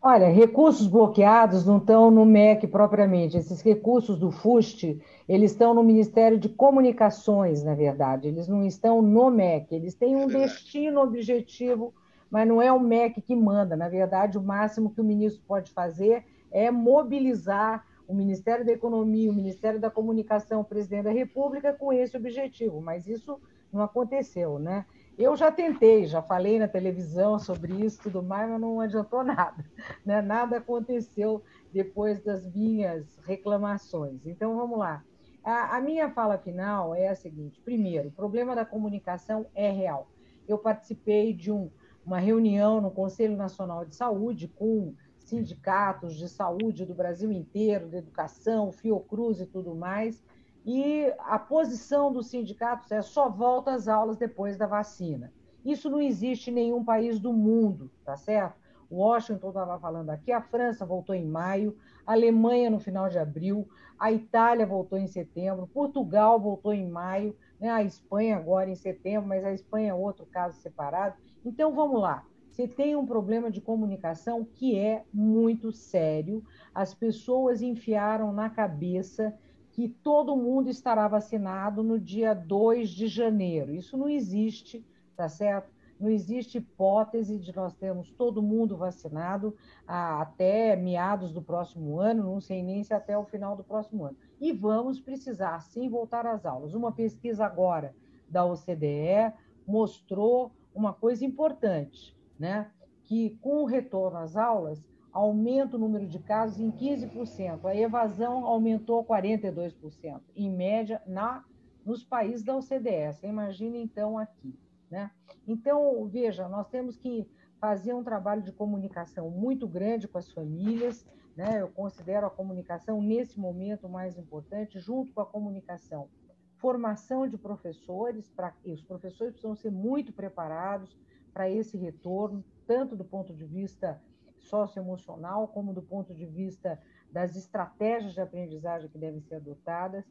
Olha, recursos bloqueados não estão no MEC propriamente. Esses recursos do FUST, eles estão no Ministério de Comunicações, na verdade. Eles não estão no MEC. Eles têm um destino objetivo, mas não é o MEC que manda. Na verdade, o máximo que o ministro pode fazer é mobilizar o Ministério da Economia, o Ministério da Comunicação, o presidente da República com esse objetivo. Mas isso não aconteceu, né? Eu já tentei, já falei na televisão sobre isso tudo mais, mas não adiantou nada. (laughs) Né? Nada aconteceu depois das minhas reclamações. Então, vamos lá. A, a minha fala final é a seguinte: primeiro, o problema da comunicação é real. Eu participei de um, uma reunião no Conselho Nacional de Saúde com sindicatos de saúde do Brasil inteiro, de educação, Fiocruz e tudo mais, e a posição dos sindicatos é só volta às aulas depois da vacina. Isso não existe em nenhum país do mundo, tá certo? Washington estava falando aqui, a França voltou em maio, a Alemanha no final de abril, a Itália voltou em setembro, Portugal voltou em maio, né? a Espanha agora em setembro, mas a Espanha é outro caso separado. Então vamos lá. Você tem um problema de comunicação que é muito sério. As pessoas enfiaram na cabeça que todo mundo estará vacinado no dia 2 de janeiro. Isso não existe, tá certo? Não existe hipótese de nós termos todo mundo vacinado até meados do próximo ano, não sei nem se até o final do próximo ano. E vamos precisar, sim, voltar às aulas. Uma pesquisa agora da OCDE mostrou uma coisa importante, né? Que com o retorno às aulas, aumenta o número de casos em 15%. A evasão aumentou 42%, em média, na, nos países da OCDE. Você imagina, então, aqui. Né? Então, veja, nós temos que fazer um trabalho de comunicação muito grande com as famílias. Né? Eu considero a comunicação, nesse momento, mais importante, junto com a comunicação. Formação de professores, para os professores precisam ser muito preparados para esse retorno, tanto do ponto de vista socioemocional, como do ponto de vista das estratégias de aprendizagem que devem ser adotadas.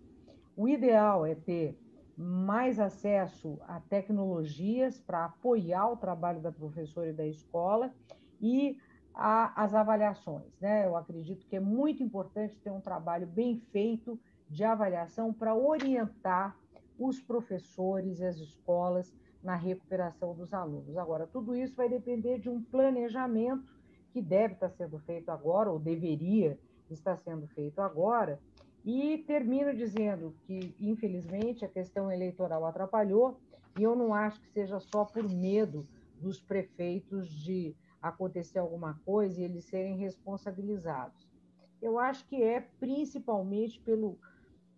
O ideal é ter mais acesso a tecnologias para apoiar o trabalho da professora e da escola e a, as avaliações. Né? Eu acredito que é muito importante ter um trabalho bem feito de avaliação para orientar os professores e as escolas na recuperação dos alunos. Agora, tudo isso vai depender de um planejamento que deve estar sendo feito agora, ou deveria estar sendo feito agora, e termino dizendo que, infelizmente, a questão eleitoral atrapalhou, e eu não acho que seja só por medo dos prefeitos de acontecer alguma coisa e eles serem responsabilizados. Eu acho que é principalmente pelo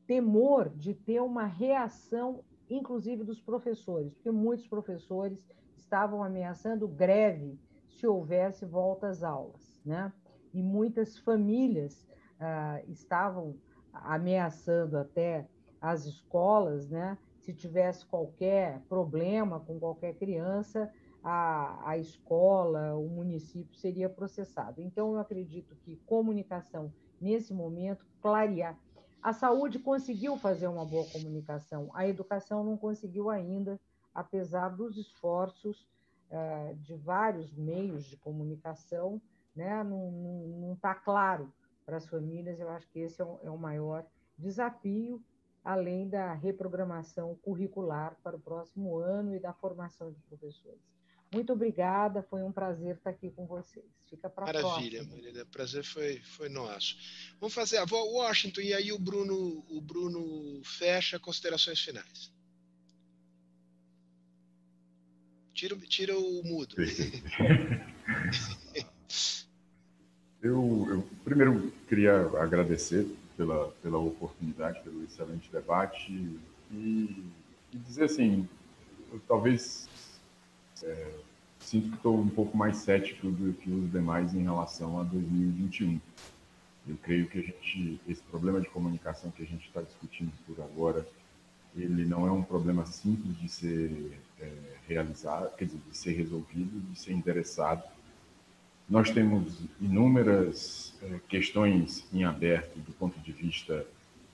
temor de ter uma reação, inclusive dos professores, porque muitos professores estavam ameaçando greve se houvesse volta às aulas, né? E muitas famílias ah, estavam ameaçando até as escolas, né? Se se tivesse qualquer problema com qualquer criança, a, a escola, o município seria processado. Então, eu acredito que comunicação, nesse momento, clarear. A saúde conseguiu fazer uma boa comunicação, a educação não conseguiu ainda, apesar dos esforços uh, de vários meios de comunicação, né? não está claro para as famílias. Eu acho que esse é o, é o maior desafio, além da reprogramação curricular para o próximo ano e da formação de professores. Muito obrigada, foi um prazer estar aqui com vocês. Fica para próxima. Maravilha, Marília, prazer foi, foi nosso. Vamos fazer a Washington e aí o Bruno, o Bruno fecha considerações finais. Tira, tira o mudo. (laughs) eu, eu primeiro queria agradecer pela, pela oportunidade, pelo excelente debate e, e dizer assim, eu, talvez é, sinto que estou um pouco mais cético do que os demais em relação a 2021. Eu creio que a gente, esse problema de comunicação que a gente está discutindo por agora, ele não é um problema simples de ser é, realizado, quer dizer, de ser resolvido, de ser endereçado. Nós temos inúmeras é, questões em aberto do ponto de vista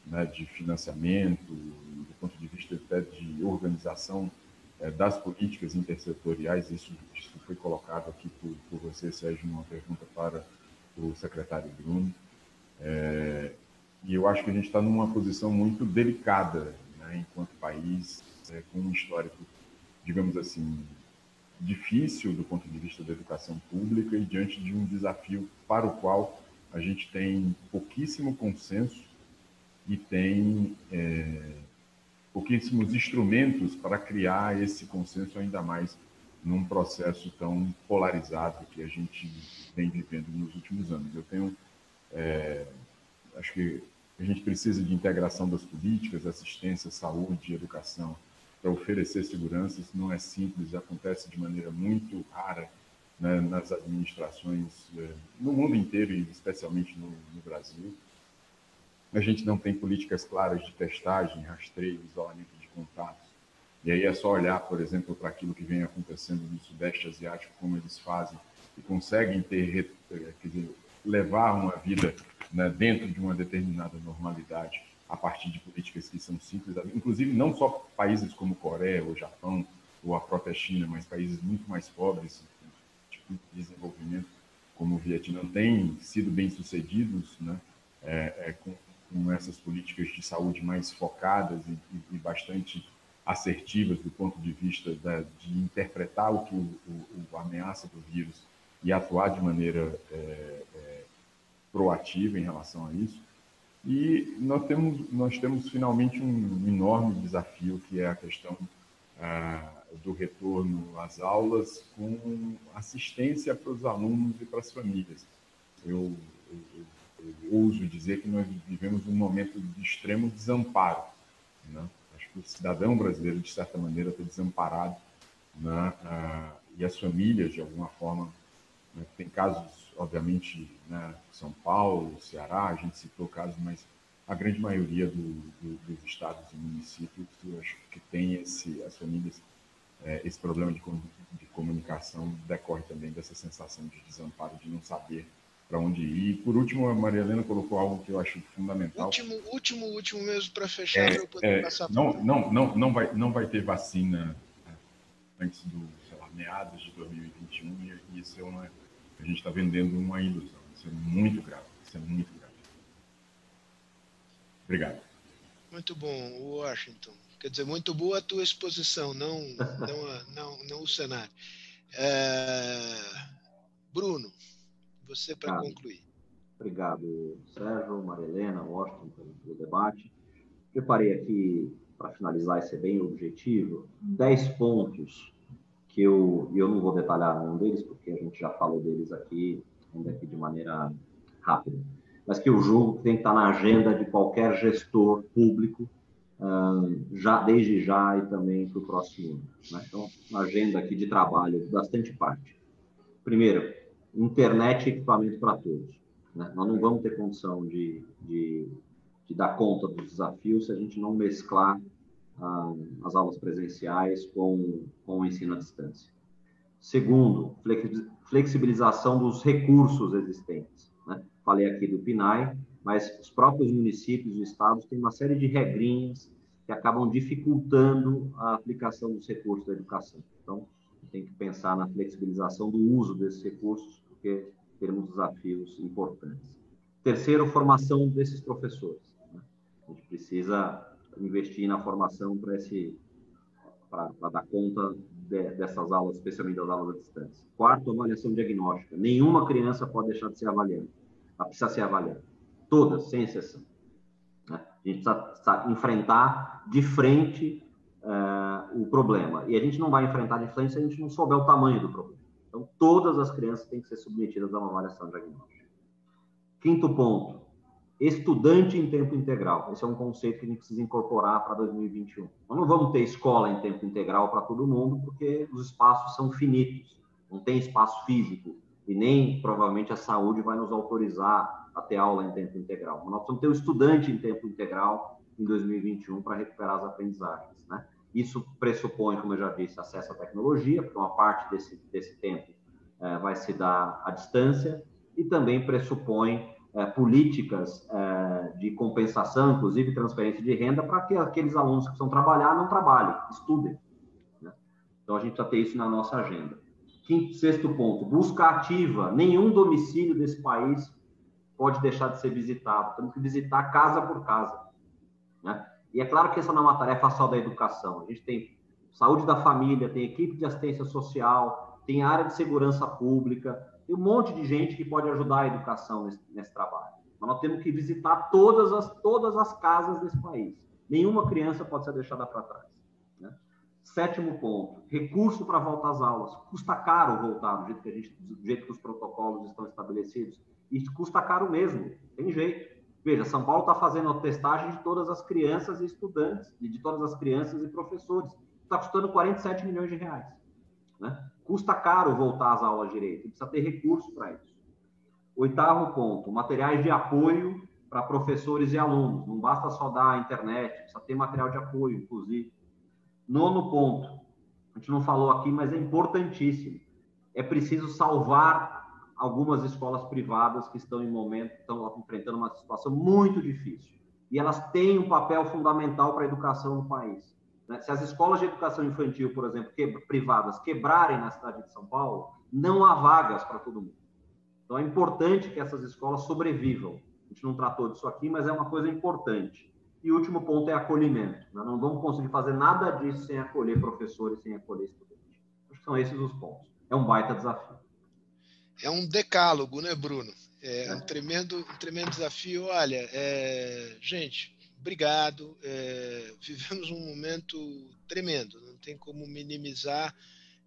né, de financiamento, do ponto de vista até de organização é, das políticas intersetoriais, isso, isso foi colocado aqui por, por você, Sérgio, numa pergunta para o secretário Bruno. É, e eu acho que a gente está numa posição muito delicada, né, enquanto país, é, com um histórico, digamos assim, difícil do ponto de vista da educação pública e diante de um desafio para o qual a gente tem pouquíssimo consenso e tem é, pouquíssimos instrumentos para criar esse consenso ainda mais num processo tão polarizado que a gente vem vivendo nos últimos anos. Eu tenho, é, acho que a gente precisa de integração das políticas, assistência, saúde, educação, para oferecer segurança. Isso não é simples, acontece de maneira muito rara né, nas administrações é, no mundo inteiro e especialmente no, no Brasil. A gente não tem políticas claras de testagem, rastreio, isolamento de contatos. E aí é só olhar, por exemplo, para aquilo que vem acontecendo no Sudeste Asiático, como eles fazem e conseguem ter, eh, dizer, levar uma vida né, dentro de uma determinada normalidade a partir de políticas que são simples, inclusive não só países como Coreia ou Japão ou a própria China, mas países muito mais pobres, tipo de desenvolvimento, como o Vietnã, têm sido bem sucedidos, né, é, é, com com essas políticas de saúde mais focadas e, e, e bastante assertivas do ponto de vista da, de interpretar o que o, o, o, ameaça do vírus e atuar de maneira é, é, proativa em relação a isso. E nós temos, nós temos finalmente um enorme desafio que é a questão ah, do retorno às aulas com assistência para os alunos e para as famílias. Eu, eu, eu ouso dizer que nós vivemos um momento de extremo desamparo. Né? Acho que o cidadão brasileiro, de certa maneira, está desamparado né? ah, e as famílias, de alguma forma, né? tem casos, obviamente, né? São Paulo, Ceará, a gente citou casos, mas a grande maioria do, do, dos estados e municípios, eu acho que tem esse, as famílias, é, esse problema de, de comunicação decorre também dessa sensação de desamparo, de não saber para onde ir. E por último, a Maria Helena colocou algo que eu acho fundamental. Último, último, último mesmo para fechar, é, eu poder é, passar não, não, não, não vai, não vai ter vacina né, antes do, sei lá, meados de 2021 e isso é uma, a gente está vendendo uma ilusão. Isso é muito grave. Isso é muito grave. Obrigado. Muito bom, Washington. Quer dizer, muito boa a tua exposição, não, não, não, não o cenário. É... Bruno. Você para concluir. Obrigado, Sérgio, Marilena, Washington, pelo, pelo debate. Preparei aqui, para finalizar e ser bem objetivo, 10 pontos que eu, eu não vou detalhar nenhum deles, porque a gente já falou deles aqui, ainda aqui de maneira rápida, mas que eu julgo que tem que estar na agenda de qualquer gestor público, já desde já e também para o próximo ano. Né? Então, uma agenda aqui de trabalho, bastante parte. Primeiro, internet e equipamento para todos. Né? Nós não vamos ter condição de, de, de, dar conta dos desafios se a gente não mesclar a, as aulas presenciais com, com o ensino à distância. Segundo, flexibilização dos recursos existentes. Né? Falei aqui do PNAE, mas os próprios municípios e estados têm uma série de regrinhas que acabam dificultando a aplicação dos recursos da educação. Então, tem que pensar na flexibilização do uso desses recursos, porque teremos desafios importantes. Terceiro, formação desses professores. Né? A gente precisa investir na formação para esse para dar conta de, dessas aulas, especialmente das aulas à distância. Quarto, avaliação diagnóstica. Nenhuma criança pode deixar de ser avaliada. Ela precisa ser avaliada. Todas, sem exceção. Né? A gente precisa, precisa, enfrentar de frente uh, o problema. E a gente não vai enfrentar de frente se a gente não souber o tamanho do problema. Então, todas as crianças têm que ser submetidas a uma avaliação diagnóstica. Quinto ponto, estudante em tempo integral. Esse é um conceito que a gente precisa incorporar para 2021. Nós não vamos ter escola em tempo integral para todo mundo, porque os espaços são finitos, não tem espaço físico, e nem provavelmente a saúde vai nos autorizar a ter aula em tempo integral. Mas nós precisamos ter o estudante em tempo integral em 2021 para recuperar as aprendizagens. Né? Isso pressupõe, como eu já disse, acesso à tecnologia, porque uma parte desse, desse tempo é, vai se dar à distância, e também pressupõe é, políticas é, de compensação, inclusive transferência de renda, para que aqueles alunos que precisam trabalhar não trabalhem, estudem. Né? Então, a gente precisa ter isso na nossa agenda. Quinto, sexto ponto, busca ativa. Nenhum domicílio desse país pode deixar de ser visitado. Temos que visitar casa por casa. Né? E é claro que essa não é uma tarefa só da educação. A gente tem saúde da família, tem equipe de assistência social, tem área de segurança pública, tem um monte de gente que pode ajudar a educação nesse, nesse trabalho. Mas nós temos que visitar todas as, todas as casas desse país. Nenhuma criança pode ser deixada para trás. Né? Sétimo ponto: recurso para voltar às aulas. Custa caro voltar do jeito que, a gente, do jeito que os protocolos estão estabelecidos. E custa caro mesmo, tem jeito. Veja, São Paulo está fazendo a testagem de todas as crianças e estudantes, e de todas as crianças e professores. Está custando 47 milhões de reais. Né? Custa caro voltar às aulas direito, precisa ter recurso para isso. Oitavo ponto, materiais de apoio para professores e alunos. Não basta só dar a internet, precisa ter material de apoio, inclusive. Nono ponto, a gente não falou aqui, mas é importantíssimo. É preciso salvar algumas escolas privadas que estão em momento, estão enfrentando uma situação muito difícil. E elas têm um papel fundamental para a educação no país. Né? Se as escolas de educação infantil, por exemplo, que, privadas, quebrarem na cidade de São Paulo, não há vagas para todo mundo. Então é importante que essas escolas sobrevivam. A gente não tratou disso aqui, mas é uma coisa importante. E o último ponto é acolhimento. Nós não vamos conseguir fazer nada disso sem acolher professores, sem acolher estudantes. Acho que são esses os pontos. É um baita desafio. É um decálogo, né, Bruno? É um tremendo, um tremendo desafio. Olha, é... gente, obrigado. É, vivemos um momento tremendo, não tem como minimizar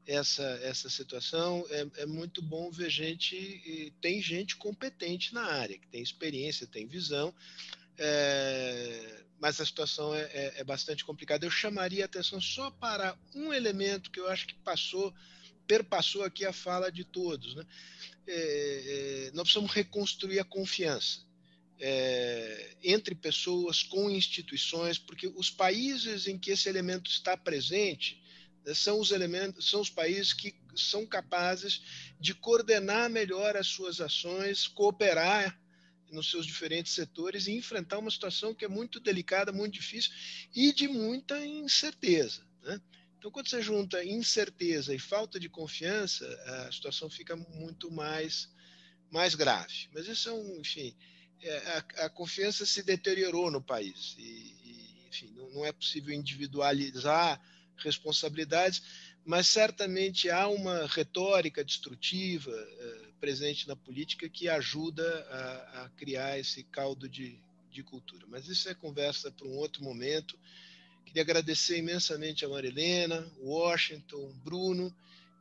essa, essa situação. É, é muito bom ver gente, tem gente competente na área, que tem experiência, tem visão, é, mas a situação é, é, é bastante complicada. Eu chamaria a atenção só para um elemento que eu acho que passou, perpassou aqui a fala de todos. Né? É, é, nós precisamos reconstruir a confiança é, entre pessoas, com instituições, porque os países em que esse elemento está presente né, são os elementos, são os países que são capazes de coordenar melhor as suas ações, cooperar nos seus diferentes setores e enfrentar uma situação que é muito delicada, muito difícil e de muita incerteza. Né? Então, quando você junta incerteza e falta de confiança, a situação fica muito mais, mais grave. Mas isso é um, enfim, a, a, confiança se deteriorou no país. E, e enfim, não, não, é possível individualizar responsabilidades, mas certamente há uma retórica destrutiva uh, presente na política que ajuda a, a criar esse caldo de, de, cultura. Mas isso é conversa para um outro momento. Queria agradecer imensamente a Marilena, Washington, Bruno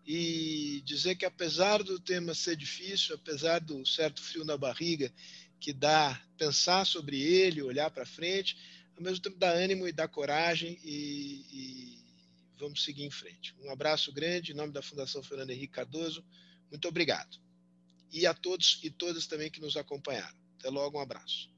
e dizer que apesar do tema ser difícil, apesar do certo frio na barriga que dá pensar sobre ele, olhar para frente, ao mesmo tempo dá ânimo e dá coragem e, e, vamos seguir em frente. Um abraço grande em nome da Fundação Fernando Henrique Cardoso. Muito obrigado. E a todos e todas também que nos acompanharam. Até logo, um abraço.